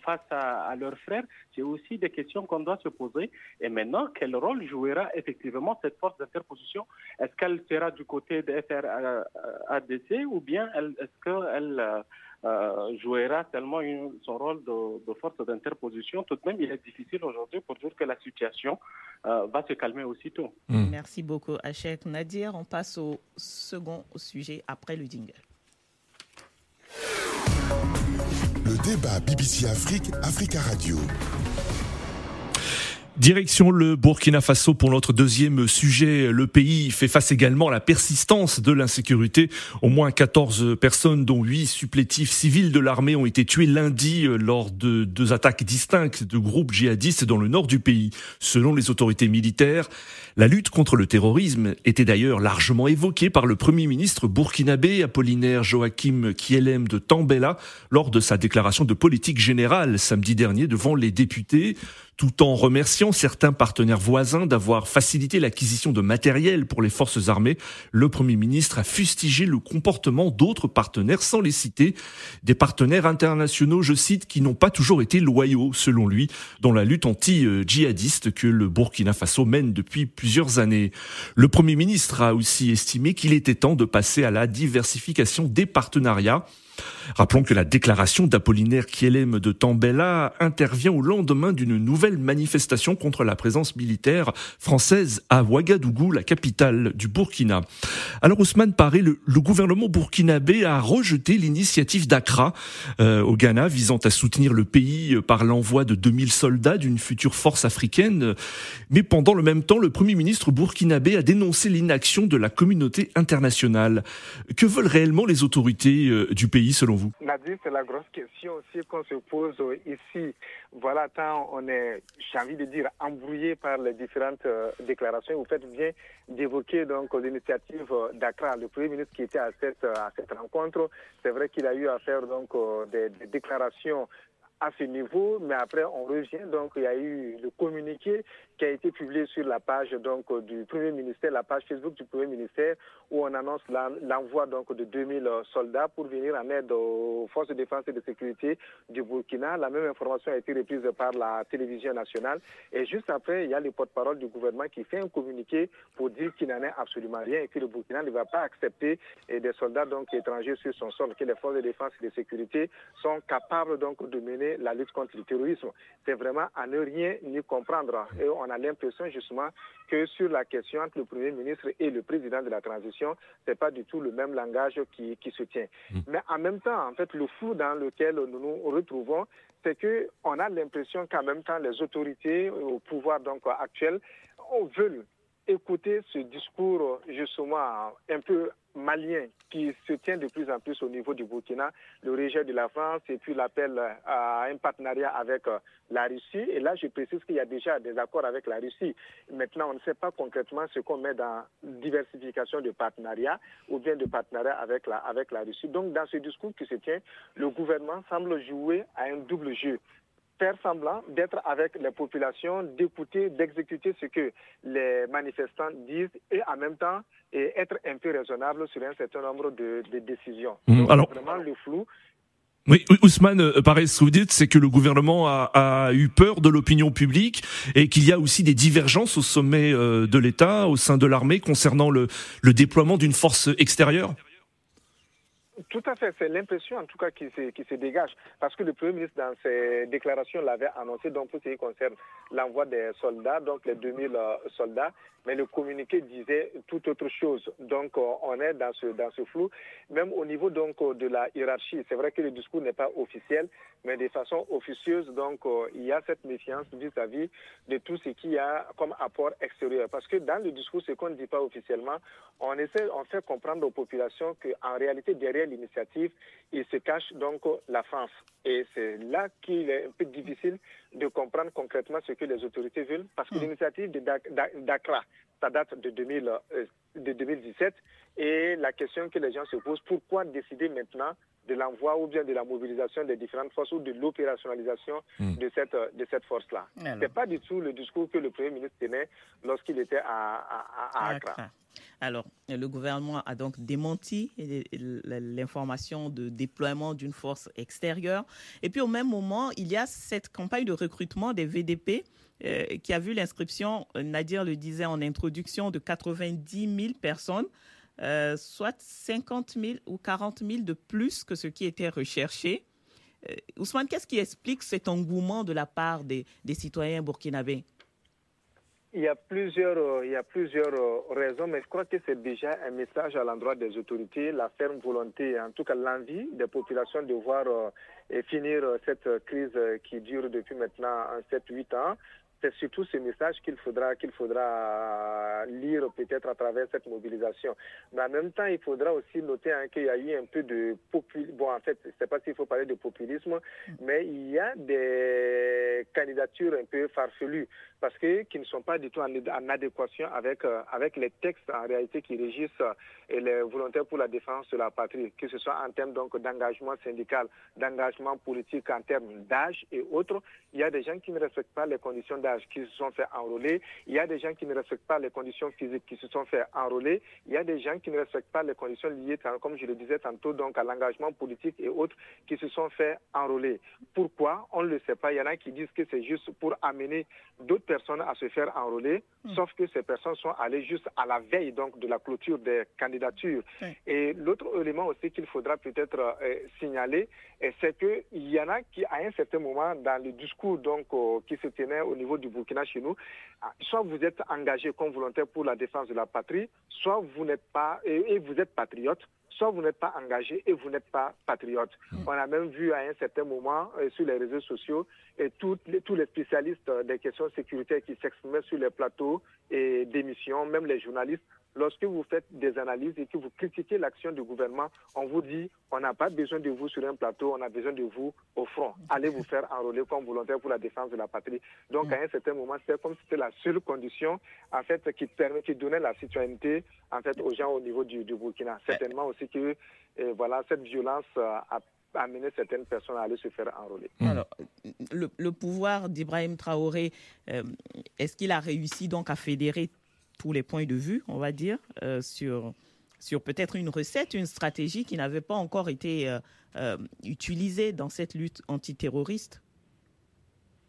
Speaker 6: face à, leurs frères C'est aussi des questions qu'on doit se poser. Et maintenant, quel rôle jouera effectivement cette force d'interposition? Est-ce qu'elle sera du côté des FRADC ou bien est-ce qu'elle euh, jouera tellement son rôle de, force d'interposition? Tout de même, il est difficile aujourd'hui pour dire que la situation euh, va se calmer aussitôt.
Speaker 2: Hmm. Merci beaucoup, Hachek Nadir. On passe au second sujet après le jingle.
Speaker 1: Le débat BBC Afrique, Africa Radio.
Speaker 3: Direction le Burkina Faso pour notre deuxième sujet. Le pays fait face également à la persistance de l'insécurité. Au moins 14 personnes, dont 8 supplétifs civils de l'armée, ont été tués lundi lors de deux attaques distinctes de groupes djihadistes dans le nord du pays. Selon les autorités militaires, la lutte contre le terrorisme était d'ailleurs largement évoquée par le premier ministre burkinabé Apollinaire Joachim Kielem de Tambela lors de sa déclaration de politique générale samedi dernier devant les députés tout en remerciant certains partenaires voisins d'avoir facilité l'acquisition de matériel pour les forces armées, le Premier ministre a fustigé le comportement d'autres partenaires sans les citer, des partenaires internationaux, je cite, qui n'ont pas toujours été loyaux, selon lui, dans la lutte anti-djihadiste que le Burkina Faso mène depuis plusieurs années. Le Premier ministre a aussi estimé qu'il était temps de passer à la diversification des partenariats Rappelons que la déclaration d'Apollinaire Kielem de Tambella intervient au lendemain d'une nouvelle manifestation contre la présence militaire française à Ouagadougou, la capitale du Burkina. Alors Ousmane Paré, le, gouvernement burkinabé a rejeté l'initiative d'Accra euh, au Ghana visant à soutenir le pays par l'envoi de 2000 soldats d'une future force africaine. Mais pendant le même temps, le Premier ministre burkinabé a dénoncé l'inaction de la communauté internationale. Que veulent réellement les autorités euh, du pays? Selon vous
Speaker 5: Nadir, c'est la grosse question aussi qu'on se pose ici. Voilà, tant on est, j'ai envie de dire, embrouillé par les différentes euh, déclarations. Vous faites bien d'évoquer donc l'initiative euh, d'Accra, le Premier ministre qui était à cette, rencontre. C'est vrai qu'il a eu à faire donc euh, des, des déclarations à ce niveau, mais après on revient. Donc il y a eu le communiqué qui a été publié sur la page donc du Premier ministère, la page Facebook du Premier ministère, où on annonce l'envoi de 2000 soldats pour venir en aide aux forces de défense et de sécurité du Burkina. La même information a été reprise par la télévision nationale. Et juste après, il y a le porte-parole du gouvernement qui fait un communiqué pour dire qu'il n'en est absolument rien et que le Burkina ne va pas accepter des soldats donc étrangers sur son sol, que les forces de défense et de sécurité sont capables donc de mener la lutte contre le terrorisme. C'est vraiment à ne rien ni comprendre. A l'impression justement que sur la question entre le Premier ministre et le président de la transition, c'est pas du tout le même langage qui, qui se tient. Mm. Mais en même temps, en fait, le flou dans lequel nous nous retrouvons, c'est que on a l'impression qu'en même temps, les autorités au pouvoir donc actuel veulent écouter ce discours justement un peu malien qui se tient de plus en plus au niveau du Burkina, le rejet de la France et puis l'appel à un partenariat avec euh, la Russie. Et là, je précise qu'il y a déjà des accords avec la Russie. Maintenant, on ne sait pas concrètement ce qu'on met dans diversification de partenariat ou bien de partenariat avec la, avec la Russie. Donc, dans ce discours qui se tient, le gouvernement semble jouer à un double jeu faire semblant d'être avec les populations, d'écouter, d'exécuter ce que les manifestants disent et en même temps et être un peu raisonnable sur un certain nombre de, décisions.
Speaker 3: Mmh, alors,
Speaker 5: vraiment le flou.
Speaker 3: Oui, Ousmane, euh, pareil, ce que vous dites, c'est que le gouvernement a, eu peur de l'opinion publique et qu'il y a aussi des divergences au sommet euh, de l'État, au sein de l'armée, concernant le, le déploiement d'une force extérieure
Speaker 5: Tout à fait, c'est l'impression en tout cas qui se, qui se dégage. Parce que le Premier ministre, dans ses déclarations, l'avait annoncé, donc pour ce qui concerne l'envoi des soldats, donc les 2000 euh, soldats, mais le communiqué disait tout autre chose. Donc euh, on est dans ce, dans ce flou. Même au niveau donc euh, de la hiérarchie, c'est vrai que le discours n'est pas officiel, mais de façon officieuse, donc il y a cette méfiance vis-à-vis de tout ce qu'il y a comme apport extérieur. Parce que dans le discours, ce qu'on ne dit pas officiellement, on essaie, on fait comprendre aux populations qu'en réalité, derrière l'initiative, il se cache donc la France. Et c'est là qu'il est un peu difficile de comprendre concrètement ce que les autorités veulent, parce que hmm. l'initiative d'Accra, ça date de, 2000, euh, de 2017, et la question que les gens se posent, pourquoi décider maintenant de l'envoi ou bien de la mobilisation des différentes forces ou de l'opérationnalisation hmm. de cette, de cette force-là? Ce n'est pas du tout le discours que le Premier ministre tenait lorsqu'il était à, à, à Accra.
Speaker 2: Alors, le gouvernement a donc démenti l'information de déploiement d'une force extérieure. Et puis, au même moment, il y a cette campagne de recrutement des VDP euh, qui a vu l'inscription, Nadir le disait en introduction, de 90 000 personnes. Euh, soit 50 000 ou 40 000 de plus que ce qui était recherché. Euh, Ousmane, qu'est-ce qui explique cet engouement de la part des, des citoyens burkinabés?
Speaker 5: Il y a plusieurs, euh, il y a plusieurs euh, raisons, mais je crois que c'est déjà un message à l'endroit des autorités, la ferme volonté, en tout cas l'envie des populations de voir euh, finir cette crise qui dure depuis maintenant 7-8 ans c'est surtout ce message qu'il faudra, qu'il faudra lire peut-être à travers cette mobilisation. Mais en même temps, il faudra aussi noter hein, qu'il y a eu un peu de populisme. Bon, en fait, je ne sais pas s'il faut parler de populisme, mais il y a des candidatures un peu farfelues parce que qui ne sont pas du tout en, adéquation avec euh, avec les textes en réalité qui régissent euh, les volontaires pour la défense de la patrie, que ce soit en termes d'engagement syndical, d'engagement politique, en termes d'âge et autres. Il y a des gens qui ne respectent pas les conditions d'âge qui se sont fait enrôler. Il y a des gens qui ne respectent pas les conditions physiques qui se sont fait enrôler. Il y a des gens qui ne respectent pas les conditions liées, comme je le disais tantôt, donc à l'engagement politique et autres qui se sont fait enrôler. Pourquoi? On ne le sait pas. Il y en a qui disent que c'est juste pour amener d'autres personnes à se faire enrôler, hmm. sauf que ces personnes sont allées juste à la veille donc de la clôture des candidatures. Et l'autre élément aussi qu'il faudra peut-être euh, signaler, c'est qu'il y en a qui, à un certain moment, dans le discours donc euh, qui se tenait au niveau du Burkina chez nous, ah, soit vous êtes engagé comme volontaire pour la défense de la patrie, soit vous n'êtes pas et, vous êtes patriote, soit vous n'êtes pas engagé et vous n'êtes pas patriote. Hmm. On a même vu à un certain moment euh, sur les réseaux sociaux et tous les, tous les spécialistes des questions sécuritaires qui s'exprimaient sur les plateaux et d'émissions, même les journalistes, lorsque vous faites des analyses et que vous critiquez l'action du gouvernement, on vous dit on n'a pas besoin de vous sur un plateau, on a besoin de vous au front. Allez vous faire enrôler comme volontaire pour la défense de la patrie. Donc à un certain moment, c'est comme si c'était la seule condition en fait qui permet, qui donnait la citoyenneté en fait aux gens au niveau du, Burkina. Certainement aussi que euh, voilà cette violence a amené certaines personnes à aller se faire enrôler.
Speaker 2: Alors, le, pouvoir d'Ibrahim Traoré, euh, est-ce qu'il a réussi donc à fédérer tous les points de vue, on va dire, euh, sur, sur peut-être une recette, une stratégie qui n'avait pas encore été euh, euh, utilisée dans cette lutte antiterroriste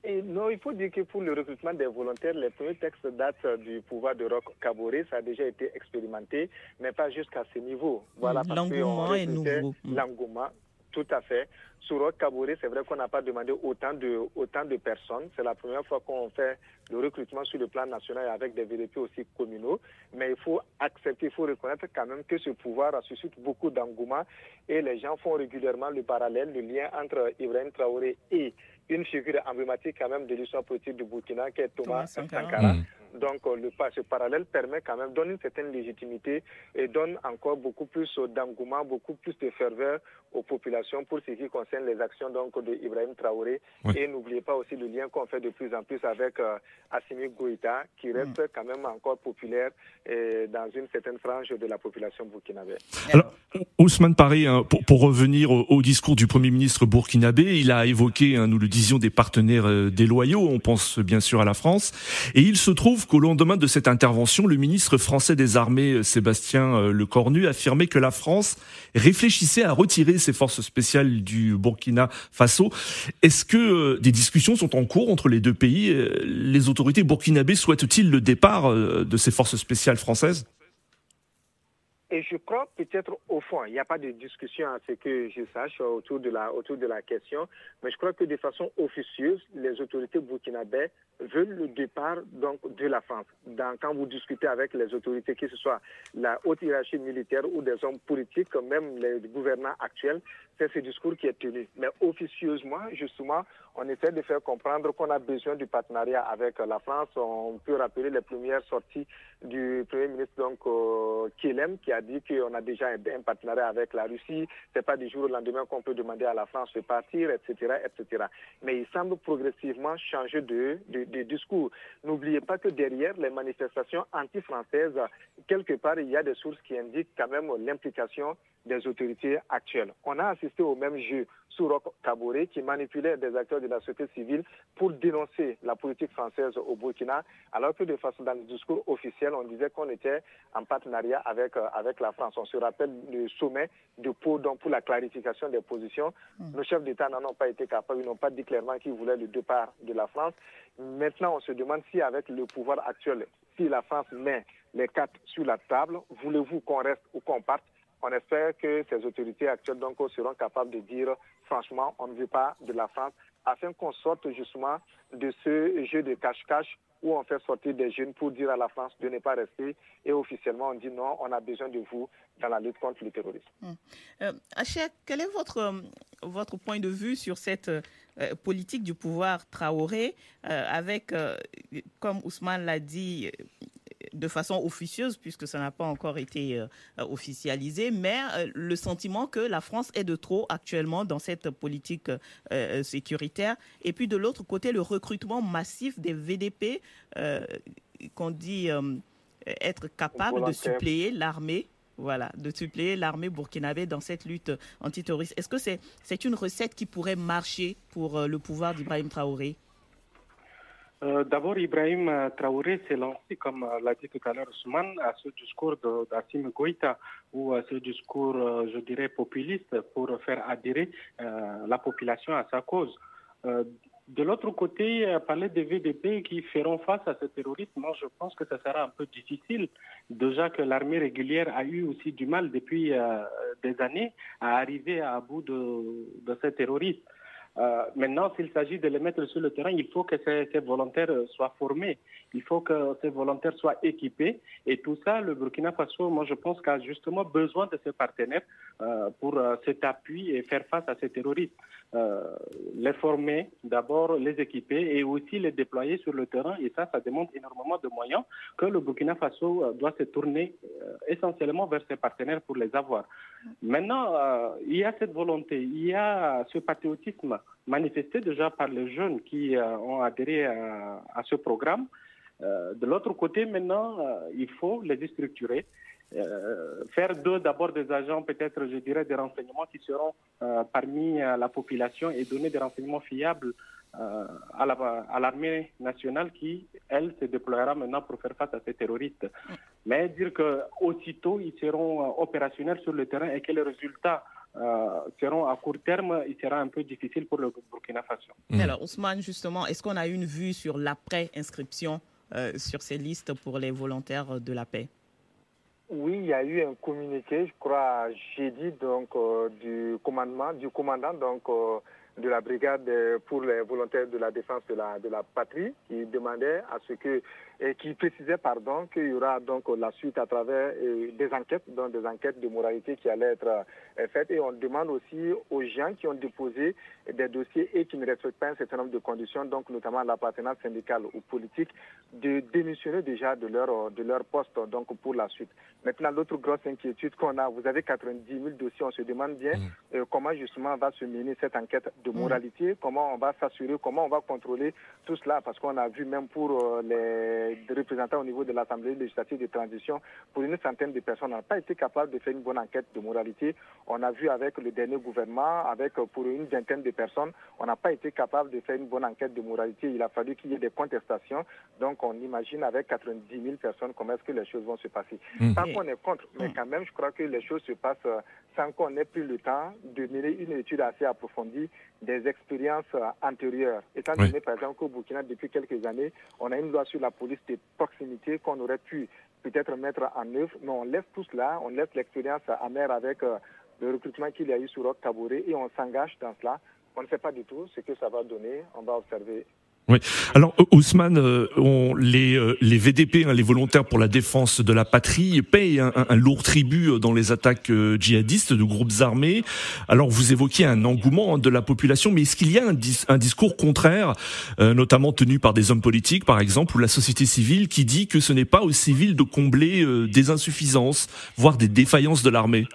Speaker 5: et non, il faut dire que pour le recrutement des volontaires, les premiers textes datent du pouvoir de Roch Kaboré. Ça a déjà été expérimenté, mais pas jusqu'à ce niveau.
Speaker 2: Voilà, L'engouement est nouveau.
Speaker 5: L'engouement, tout à fait. Sur Roch Kaboré, c'est vrai qu'on n'a pas demandé autant de, autant de personnes. C'est la première fois qu'on fait le recrutement sur le plan national avec des VDP aussi communaux. Mais il faut accepter, il faut reconnaître quand même que ce pouvoir suscite beaucoup d'engouement et les gens font régulièrement le parallèle, le lien entre Ibrahim Traoré et une figure emblématique quand même de l'histoire politique du Burkina qui est Thomas, Sankara. Mm. Donc le, ce parallèle permet quand même, donne une certaine légitimité et donne encore beaucoup plus d'engouement, beaucoup plus de ferveur aux populations pour ce qui concerne les actions donc de Ibrahim Traoré. Et n'oubliez pas aussi le lien qu'on fait de plus en plus avec euh, Assimi Goïta, qui mm. reste quand même encore populaire et dans une certaine frange de la population burkinabé.
Speaker 3: Alors, Ousmane Paré, hein, pour, pour, revenir au, discours du Premier ministre burkinabé, il a évoqué, hein, nous le disions, des partenaires euh, déloyaux, on pense bien sûr à la France, et il se trouve qu'au lendemain de cette intervention, le ministre français des Armées, euh, Sébastien euh, Lecornu, affirmait que la France réfléchissait à retirer ses forces spéciales du Burkina Faso. Est-ce que des discussions sont en cours entre les deux pays? Les autorités burkinabées souhaitent-ils le départ de ces forces spéciales françaises?
Speaker 5: Et je crois peut-être au fond, il n'y a pas de discussion à ce que je sache autour de la, autour de la question, mais je crois que de façon officieuse, les autorités burkinabées veulent le départ donc de la France. Dans, quand vous discutez avec les autorités, que ce soit la haute hiérarchie militaire ou des hommes politiques, même les gouvernants actuels, c'est ce discours qui est tenu. Mais officieusement, justement, on essaie de faire comprendre qu'on a besoin du partenariat avec la France. On peut rappeler les premières sorties du Premier ministre donc euh, qui a dit qu'on a déjà un, partenariat avec la Russie. C'est pas du jour au lendemain qu'on peut demander à la France de partir, etc., etc. Mais il semble progressivement changer de, de, de discours. N'oubliez pas que derrière les manifestations anti-françaises, quelque part, il y a des sources qui indiquent quand même l'implication des autorités actuelles. On a assisté au même jeu sous Roch Kabore qui manipulait des acteurs de la société civile pour dénoncer la politique française au Burkina, alors que de façon dans le discours officiel, on disait qu'on était en partenariat avec, euh, avec la France. On se rappelle le sommet de Pau donc pour la clarification des positions. Mm. Nos chefs d'État n'en ont pas été capables, ils n'ont pas dit clairement qu'ils voulaient le départ de la France. Maintenant, on se demande si avec le pouvoir actuel, si la France met les cartes sur la table, voulez-vous qu'on reste ou qu'on parte on espère que ces autorités actuelles donc, seront capables de dire franchement, on ne veut pas de la France, afin qu'on sorte justement de ce jeu de cache-cache où on fait sortir des jeunes pour dire à la France de ne pas rester et officiellement on dit non, on a besoin de vous dans la lutte contre le terrorisme.
Speaker 2: Hum. Euh, quel est votre, euh, votre point de vue sur cette euh, politique du pouvoir Traoré avec, comme Ousmane l'a dit, de façon officieuse, puisque ça n'a pas encore été euh, officialisé, mais euh, le sentiment que la France est de trop actuellement dans cette politique euh, sécuritaire. Et puis de l'autre côté, le recrutement massif des VDP qu'on dit être capable de suppléer l'armée voilà, de suppléer l'armée burkinabé dans cette lutte antiterroriste. Est-ce que c'est c'est une recette qui pourrait marcher pour le pouvoir d'Ibrahim Traoré?
Speaker 6: Euh, d'abord, Ibrahim euh, Traoré s'est lancé, comme euh, l'a dit tout à l'heure Ousmane, à ce discours d'Assim Goïta, ou à ce discours, je dirais, populiste pour faire adhérer la population à sa cause. De l'autre côté, parler des VDP qui feront face à ce terrorisme, moi je pense que ça sera un peu difficile. Déjà que l'armée régulière a eu aussi du mal depuis des années à arriver à bout de, de ces terroristes. Euh, maintenant, s'il s'agit de les mettre sur le terrain, il faut que ces, volontaires soient formés, il faut que ces volontaires soient équipés. Et tout ça, le Burkina Faso, moi, je pense qu'a justement besoin de ses partenaires euh, pour euh, cet appui et faire face à ces terroristes. Euh, les former, d'abord les équiper et aussi les déployer sur le terrain. Et ça, ça demande énormément de moyens que le Burkina Faso euh, doit se tourner euh, essentiellement vers ses partenaires pour les avoir. Maintenant, il y a cette volonté, il y a ce patriotisme manifesté déjà par les jeunes qui ont adhéré à, à ce programme. de l'autre côté, maintenant, il faut les structurer. Euh, faire d'eux d'abord des agents, peut-être, je dirais, des renseignements qui seront euh, parmi euh, la population et donner des renseignements fiables à l'armée nationale qui, elle, se déploiera maintenant pour faire face à ces terroristes. Mais dire qu'aussitôt ils seront opérationnels sur le terrain et que les résultats seront à court terme, il sera un peu difficile pour le Burkina Faso.
Speaker 2: Mmh. Alors, Ousmane, justement, est-ce qu'on a une vue sur l'après-inscription sur ces listes pour les volontaires de la paix?
Speaker 5: Oui, il y a eu un communiqué, je crois, jeudi, donc, euh, du commandement, du commandant, donc, euh, de la brigade pour les volontaires de la défense de la, de la patrie, qui demandait à ce que et qui précisait pardon qu'il y aura donc la suite à travers euh, des enquêtes, donc des enquêtes de moralité qui allaient être euh, faites. Et on demande aussi aux gens qui ont déposé des dossiers et qui ne respectent pas un certain nombre de conditions, donc notamment l'appartenance syndicale ou politique, de démissionner déjà de leur de leur poste donc pour la suite. Maintenant, l'autre grosse inquiétude qu'on a, vous avez 90 000 dossiers, on se demande bien mmh. euh, comment justement va se mener cette enquête de mmh. moralité, comment on va s'assurer, comment on va contrôler tout cela, parce qu'on a vu même pour les des représentants au niveau de l'Assemblée législative de transition, pour une centaine de personnes, on n'a pas été capable de faire une bonne enquête de moralité. On a vu avec le dernier gouvernement, avec pour une vingtaine de personnes, on n'a pas été capable de faire une bonne enquête de moralité. Il a fallu qu'il y ait des contestations. Donc on imagine avec 90 000 personnes comment est-ce que les choses vont se passer. Mmh. Pas qu'on est contre, mais quand même, je crois que les choses se passent euh, sans qu'on ait pris le temps de mener une étude assez approfondie des expériences euh, antérieures. Étant donné, par exemple, qu'au Burkina, depuis quelques années, on a une loi sur la police de proximité qu'on aurait pu peut-être mettre en œuvre, mais on laisse tout cela, on laisse l'expérience amère avec le recrutement qu'il y a eu sur Rock et on s'engage dans cela. On ne sait pas du tout ce que ça va donner, on va observer
Speaker 3: Alors Ousmane, euh, on, les, euh, les VDP, hein, les volontaires pour la défense de la patrie, payent un, lourd tribut dans les attaques euh, djihadistes de groupes armés. Alors vous évoquiez un engouement de la population, mais est-ce qu'il y a un, un discours contraire, notamment tenu par des hommes politiques, par exemple, ou la société civile, qui dit que ce n'est pas aux civils de combler des insuffisances, voire des défaillances de l'armée?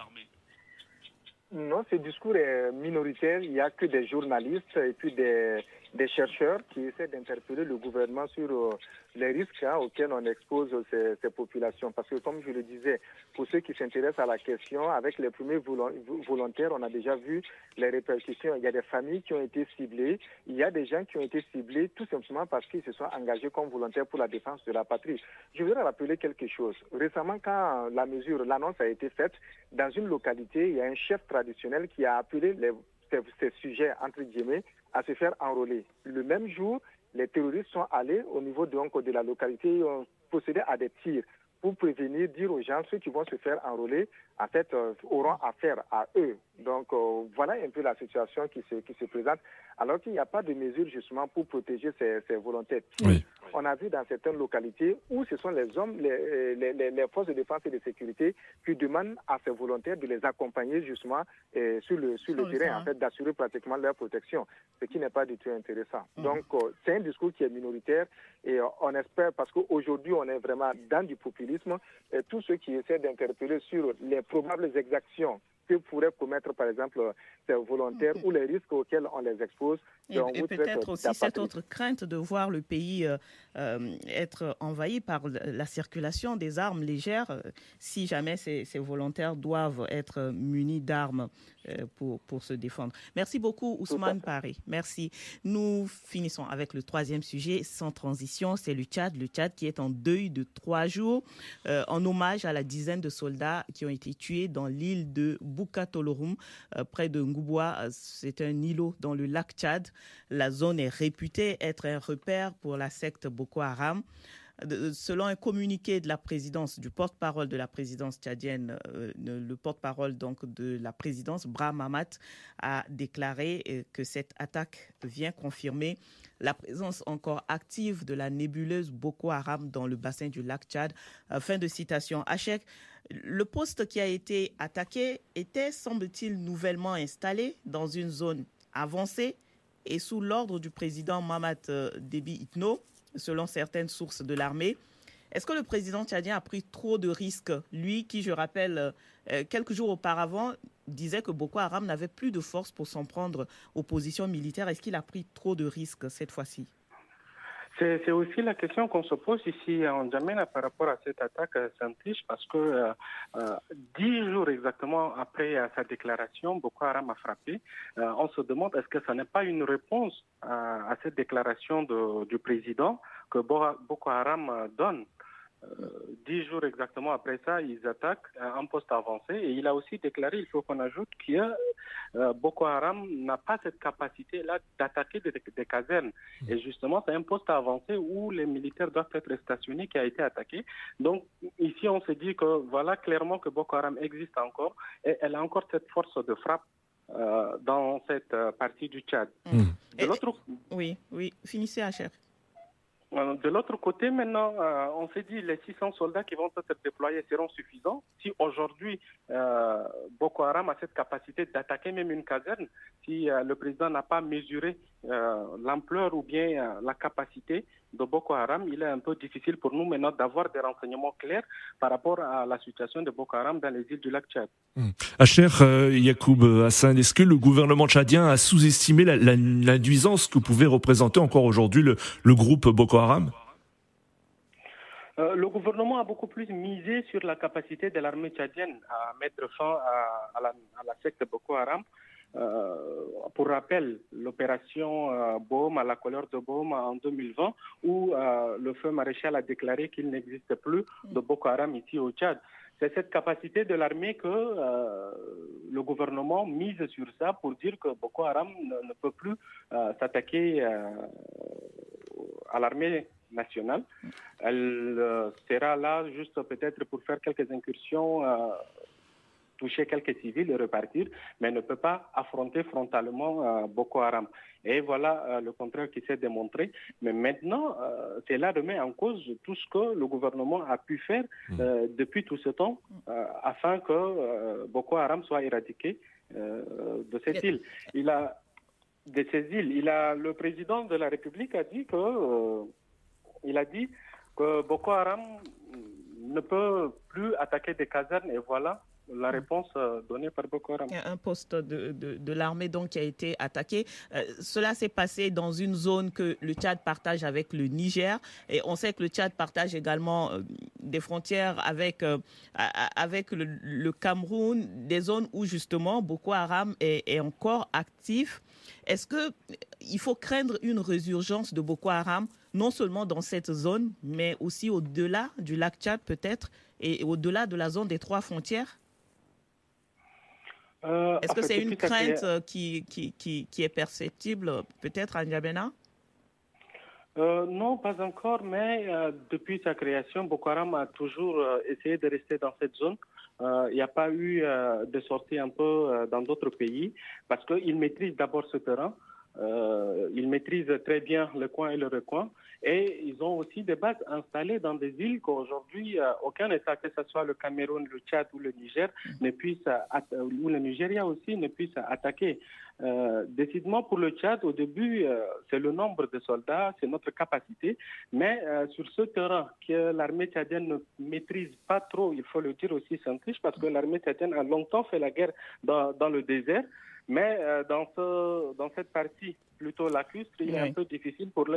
Speaker 5: Non, ce discours est minoritaire. Il n'y a que des journalistes et puis des des chercheurs qui essaient d'interpeller le gouvernement sur euh, les risques hein, auxquels on expose ces, populations. Parce que, comme je le disais, pour ceux qui s'intéressent à la question, avec les premiers volontaires, on a déjà vu les répercussions. Il y a des familles qui ont été ciblées, il y a des gens qui ont été ciblés tout simplement parce qu'ils se sont engagés comme volontaires pour la défense de la patrie. Je voudrais rappeler quelque chose. Récemment, quand la mesure, l'annonce a été faite, dans une localité, il y a un chef traditionnel qui a appelé ces sujets, entre guillemets, à se faire enrôler. Le même jour, les terroristes sont allés au niveau de, la localité et ont procédé à des tirs pour prévenir, dire aux gens, ceux qui vont se faire enrôler, en fait, euh, auront affaire à eux. Donc, euh, voilà un peu la situation qui se présente, alors qu'il n'y a pas de mesures justement pour protéger ces, ces volontaires. On a vu dans certaines localités où ce sont les hommes, les, les, les, forces de défense et de sécurité qui demandent à ces volontaires de les accompagner justement euh, sur le, sur, le terrain, en fait, d'assurer pratiquement leur protection, ce qui n'est pas du tout intéressant. Mm. Donc, c'est un discours qui est minoritaire et on espère, parce qu'aujourd'hui, on est vraiment dans du populisme, et tous ceux qui essaient d'interpeller sur les probables exactions que pourraient commettre, par exemple, ces volontaires ou les risques auxquels on les expose.
Speaker 2: Et, peut-être aussi cette autre crainte de voir le pays euh, euh, être envahi par la circulation des armes légères, euh, si jamais ces, ces, volontaires doivent être munis d'armes pour, pour se défendre. Merci beaucoup, Ousmane Paris. Merci. Nous finissons avec le troisième sujet, sans transition, c'est le Tchad. Le Tchad qui est en deuil de trois jours, en hommage à la dizaine de soldats qui ont été tués dans l'île de Bukatolorum, euh, près de Ngouboua. C'est un îlot dans le lac Tchad. La zone est réputée être un repère pour la secte Boko Haram. Selon un communiqué de la présidence, du porte-parole de la présidence tchadienne, euh, le porte-parole donc de la présidence, Braham Amat, a déclaré euh, que cette attaque vient confirmer la présence encore active de la nébuleuse Boko Haram dans le bassin du lac Tchad. fin de citation. Hachek, le poste qui a été attaqué était, semble-t-il, nouvellement installé dans une zone avancée et sous l'ordre du président Mamad euh, Déby Itno, selon certaines sources de l'armée. Est-ce que le président tchadien a pris trop de risques? Lui qui, je rappelle, euh, quelques jours auparavant, disait que Boko Haram n'avait plus de force pour s'en prendre aux positions militaires. Est-ce qu'il a pris trop de risques cette fois-ci?
Speaker 6: C'est aussi la question qu'on se pose ici en Djamena par rapport à cette attaque Santiche parce que euh, euh, dix jours exactement après euh, sa déclaration, Boko Haram a frappé. on se demande est-ce que ce n'est pas une réponse à, cette déclaration du président que Boko Haram donne? Dix jours exactement après ça, ils attaquent un poste avancé et il a aussi déclaré, il faut qu'on ajoute, que euh, Boko Haram n'a pas cette capacité-là d'attaquer des, casernes. Et justement, c'est un poste avancé où les militaires doivent être stationnés qui a été attaqué. Donc ici, on se dit que voilà clairement que Boko Haram existe encore et elle a encore cette force de frappe euh, dans cette partie du Tchad.
Speaker 2: De l'autre... Oui, oui, finissez.
Speaker 6: Euh, de l'autre côté, maintenant, euh, on s'est dit les 600 soldats qui vont être déployés seront suffisants. Si aujourd'hui euh, Boko Haram a cette capacité d'attaquer même une caserne, si le président n'a pas mesuré l'ampleur ou bien la capacité de Boko Haram, il est un peu difficile pour nous maintenant d'avoir des renseignements clairs par rapport à la situation de Boko Haram dans les îles du lac Tchad.
Speaker 3: Hum. Acher Yacoub Hassan, est-ce que le gouvernement tchadien a sous-estimé la, la, nuisance que pouvait représenter encore aujourd'hui le, le groupe Boko Haram?
Speaker 6: Euh, le gouvernement a beaucoup plus misé sur la capacité de l'armée tchadienne à mettre fin à, à, la, à la secte Boko Haram euh, pour rappel, l'opération euh, Baume à la couleur de Baume en 2020, où euh, le feu maréchal a déclaré qu'il n'existe plus de Boko Haram ici au Tchad. C'est cette capacité de l'armée que euh, le gouvernement mise sur ça pour dire que Boko Haram ne, peut plus euh, s'attaquer euh, à l'armée nationale. Elle sera là juste peut-être pour faire quelques incursions toucher quelques civils et repartir, mais ne peut pas affronter frontalement Boko Haram. Et voilà le contraire qui s'est démontré. Mais maintenant, cela remet en cause tout ce que le gouvernement a pu faire mmh. depuis tout ce temps afin que Boko Haram soit éradiqué de cette île. Il a de ces îles. Il a, le président de la République a dit que, euh, il a dit que Boko Haram ne peut plus attaquer des casernes et voilà la réponse euh, donnée par Boko Haram.
Speaker 2: Il y a un poste de, de, l'armée donc qui a été attaqué. Euh, cela s'est passé dans une zone que le Tchad partage avec le Niger et on sait que le Tchad partage également des frontières avec, avec le, Cameroun, des zones où justement Boko Haram est, est encore actif. Est-ce qu'il faut craindre une résurgence de Boko Haram, non seulement dans cette zone, mais aussi au-delà du lac Tchad peut-être, et au-delà de la zone des trois frontières? Euh, Est-ce que c'est une crainte qui, qui, est perceptible peut-être à N'Djamena?
Speaker 6: Euh, non, pas encore, mais euh, depuis sa création, Boko Haram a toujours essayé de rester dans cette zone. Il n'y a pas eu de sortie un peu dans d'autres pays parce qu'ils maîtrisent d'abord ce terrain. Euh, ils maîtrisent très bien le coin et le recoin. Et ils ont aussi des bases installées dans des îles qu'aujourd'hui, euh, aucun État, que ce soit le Cameroun, le Tchad ou le Niger, ne puisse, ou le Nigeria aussi, ne puisse attaquer. Euh, décidément, pour le Tchad, au début, euh, c'est le nombre de soldats, c'est notre capacité. Mais sur ce terrain que l'armée tchadienne ne maîtrise pas trop, il faut le dire aussi, c'est parce que l'armée tchadienne a longtemps fait la guerre dans le désert. Mais euh, dans, ce, dans cette partie plutôt lacustre, il est un peu difficile pour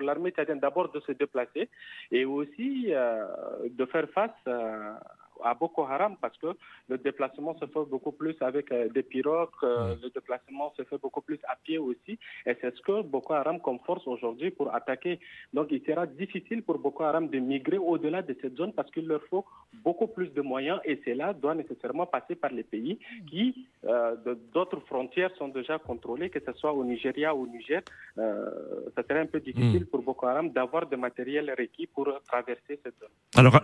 Speaker 6: l'armée tchadienne d'abord de se déplacer et aussi euh, de faire face euh, à Boko Haram parce que le déplacement se fait beaucoup plus avec euh, des pirogues, euh, le déplacement se fait beaucoup plus à pied aussi. Et c'est ce que Boko Haram comme force aujourd'hui pour attaquer. Donc il sera difficile pour Boko Haram de migrer au-delà de cette zone parce qu'il leur faut beaucoup plus de moyens et cela doit nécessairement passer par les pays qui, euh, d'autres frontières sont déjà contrôlées, que ce soit au Nigeria ou au Niger. ça serait un peu difficile hmm. pour Boko Haram d'avoir de matériel requis pour traverser cette zone.
Speaker 3: Alors,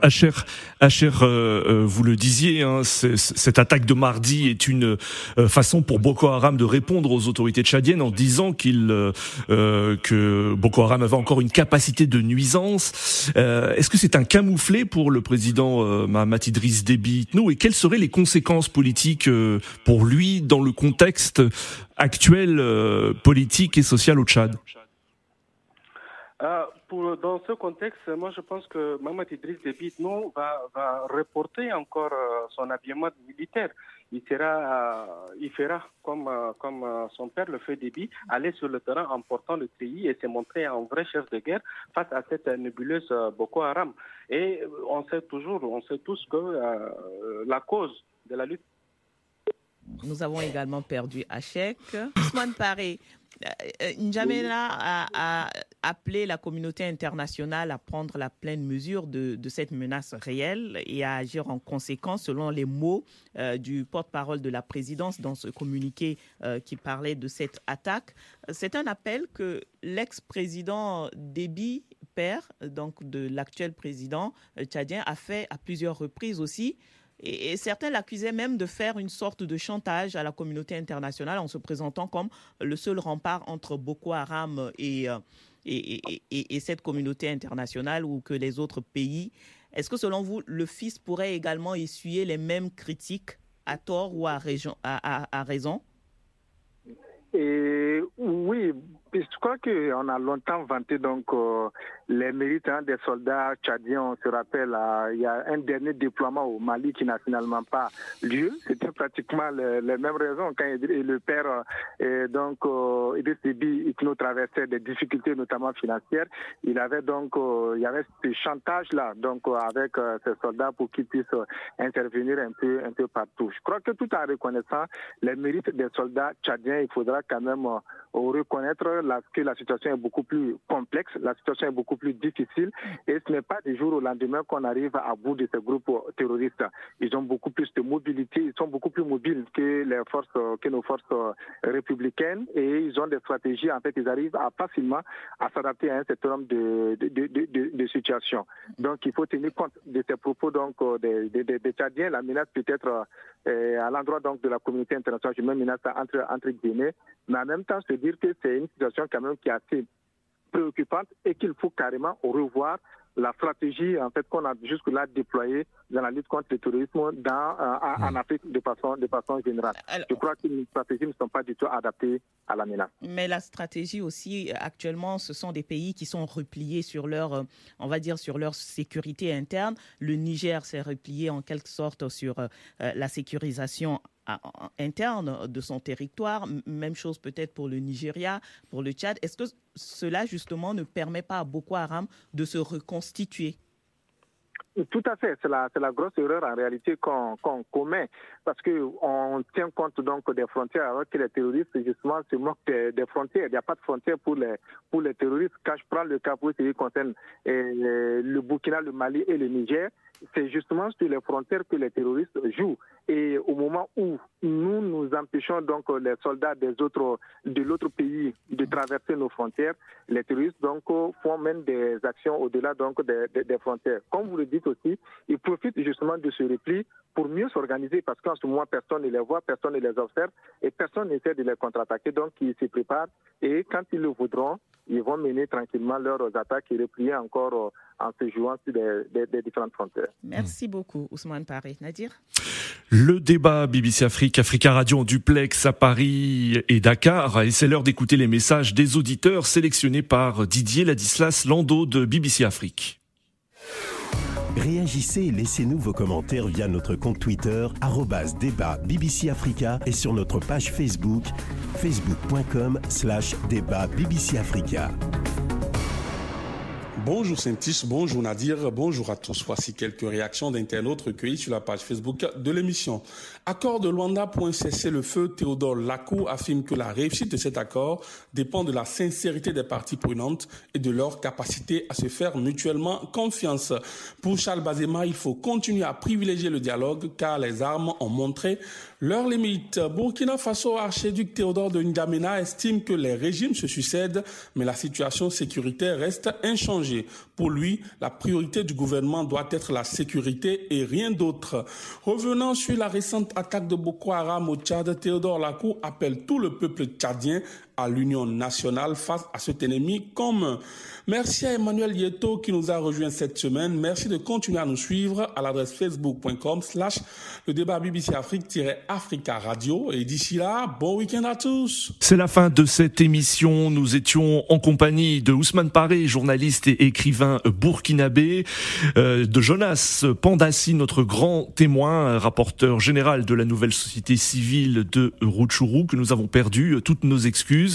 Speaker 3: euh, vous le disiez, hein, cette attaque de mardi est une euh, façon pour Boko Haram de répondre aux autorités tchadiennes en disant qu'il euh, que Boko Haram avait encore une capacité de nuisance. Est-ce que c'est un camouflet pour le président Mahamat Idriss Déby Itnou et quelles seraient les conséquences politiques pour lui dans le contexte actuel politique et social au Tchad?
Speaker 6: Dans ce contexte, moi je pense que Mamad Idriss Déby non, va, va reporter encore euh, son habillement militaire. Il, sera, euh, il fera comme, euh, comme son père le fait Déby, aller sur le terrain en portant le pays et se montrer un vrai chef de guerre face à cette nébuleuse Boko Haram. Et on sait toujours, on sait tous que la cause de la lutte
Speaker 2: nous avons également perdu Hachek. Ousmane Paré, N'Djamena a, appelé la communauté internationale à prendre la pleine mesure de, cette menace réelle et à agir en conséquence, selon les mots euh, du porte-parole de la présidence dans ce communiqué qui parlait de cette attaque. C'est un appel que l'ex-président Déby, père donc de l'actuel président tchadien, a fait à plusieurs reprises aussi. Et, certains l'accusaient même de faire une sorte de chantage à la communauté internationale en se présentant comme le seul rempart entre Boko Haram et, euh, et, cette communauté internationale ou que les autres pays. Est-ce que selon vous, le fils pourrait également essuyer les mêmes critiques à tort ou à, raison?
Speaker 5: Et oui, je crois qu'on a longtemps vanté donc euh, les mérites hein, des soldats tchadiens. On se rappelle, euh, il y a un dernier déploiement au Mali qui n'a finalement pas lieu. C'était pratiquement les, mêmes raisons quand le père euh, donc Idriss Déby nous traversait des difficultés notamment financières. Il avait donc il y avait ce chantage là donc avec ces soldats pour qu'ils puissent intervenir un peu un peu partout. Je crois que tout en reconnaissant les mérites des soldats tchadiens, il faudra quand même reconnaître que la situation est beaucoup plus complexe, la situation est beaucoup plus difficile et ce n'est pas du jour au lendemain qu'on arrive à bout de ces groupes terroristes. Ils ont beaucoup plus de mobilité, ils sont beaucoup plus mobiles que nos forces républicaines et ils ont des stratégies. En fait, ils arrivent à facilement à s'adapter à un certain nombre de, de, situations. Donc, il faut tenir compte de ces propos donc des, des, Tchadiens. La menace peut être euh, à l'endroit donc de la communauté internationale. Je me menace entre entre guillemets, mais en même temps se dire que c'est une situation quand même qui est assez préoccupante et qu'il faut carrément revoir la stratégie en fait qu'on a jusque-là déployée dans la lutte contre le terrorisme dans, euh, en. Afrique de façon, de façon générale. Je crois que les stratégies ne sont pas du tout adaptées à la menace.
Speaker 2: Mais la stratégie aussi, actuellement, ce sont des pays qui sont repliés sur leur, euh, on va dire, sur leur sécurité interne. Le Niger s'est replié en quelque sorte sur euh, la sécurisation interne de son territoire. Même chose peut-être pour le Nigeria, pour le Tchad. Est-ce que cela justement ne permet pas à Boko Haram de se reconstituer?
Speaker 5: Tout à fait, c'est la, grosse erreur en réalité qu'on commet parce qu'on tient compte donc des frontières alors que les terroristes justement se moquent des, frontières. Il n'y a pas de frontières pour les, pour les terroristes. Quand je prends le cas pour ce qui concerne eh, le Burkina, le Mali et le Niger, c'est justement sur les frontières que les terroristes jouent. Et au moment où nous nous empêchons donc les soldats des autres, de l'autre pays de traverser nos frontières, les terroristes donc font même des actions au-delà donc des, des, frontières. Comme vous le dites aussi, ils profitent justement de ce repli pour mieux s'organiser parce qu'en ce moment personne ne les voit, personne ne les observe et personne n'essaie de les contre-attaquer. Donc ils se préparent et quand ils le voudront, ils vont mener tranquillement leurs attaques et replier encore en se jouant sur des, différentes frontières.
Speaker 2: Merci beaucoup, Ousmane Paris. Nadir
Speaker 3: Le débat BBC Afrique, Africa Radio en duplex à Paris et Dakar. Et c'est l'heure d'écouter les messages des auditeurs sélectionnés par Didier Ladislas Lando de BBC Afrique.
Speaker 7: Réagissez et laissez-nous vos commentaires via notre compte Twitter, débat BBC Africa et sur notre page Facebook, facebook.com slash débat BBC Africa.
Speaker 8: Bonjour Saintis, bonjour Nadir, bonjour à tous. Voici quelques réactions d'internautes recueillies sur la page Facebook de l'émission. Accord de Luanda le feu Théodore Lacou affirme que la réussite de cet accord dépend de la sincérité des parties prenantes et de leur capacité à se faire mutuellement confiance. Pour Charles Bazema, il faut continuer à privilégier le dialogue car les armes ont montré leur limite. Burkina Faso, archiduc Théodore de N'Djamena estime que les régimes se succèdent mais la situation sécuritaire reste inchangée. Pour lui, la priorité du gouvernement doit être la sécurité et rien d'autre. Revenant sur la récente attaque de Boko Haram au Tchad, Théodore Lacou appelle tout le peuple tchadien à l'union nationale face à cet ennemi commun. Merci à Emmanuel Yeto qui nous a rejoint cette semaine. Merci de continuer à nous suivre à l'adresse facebook.com slash le débat BBC Afrique-Africa Radio. Et d'ici là, bon week-end à tous.
Speaker 3: C'est la fin de cette émission. Nous étions en compagnie de Ousmane Paré, journaliste et écrivain burkinabé, euh, de Jonas Pandassi, notre grand témoin, rapporteur général de la nouvelle société civile de Rutshuru, que nous avons perdu. Toutes nos excuses.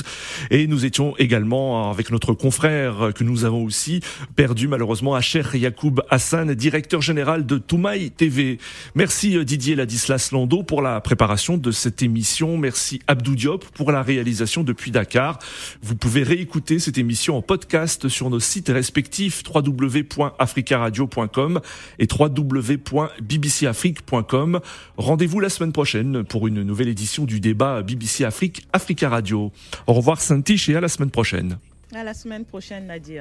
Speaker 3: Et nous étions également avec notre confrère que nous avons aussi perdu malheureusement, Acher Yacoub Hassan, directeur général de Toumaï TV. Merci euh, Didier Ladislas Lando pour la préparation de cette émission. Merci Abdou Diop pour la réalisation depuis Dakar. Vous pouvez réécouter cette émission en podcast sur nos sites respectifs www.africaradio.com et www.bbcafrique.com. Rendez-vous la semaine prochaine pour une nouvelle édition du débat BBC Afrique Africa Radio. Au revoir Saint-Tiche et à la semaine prochaine.
Speaker 2: À la semaine prochaine, Nadir.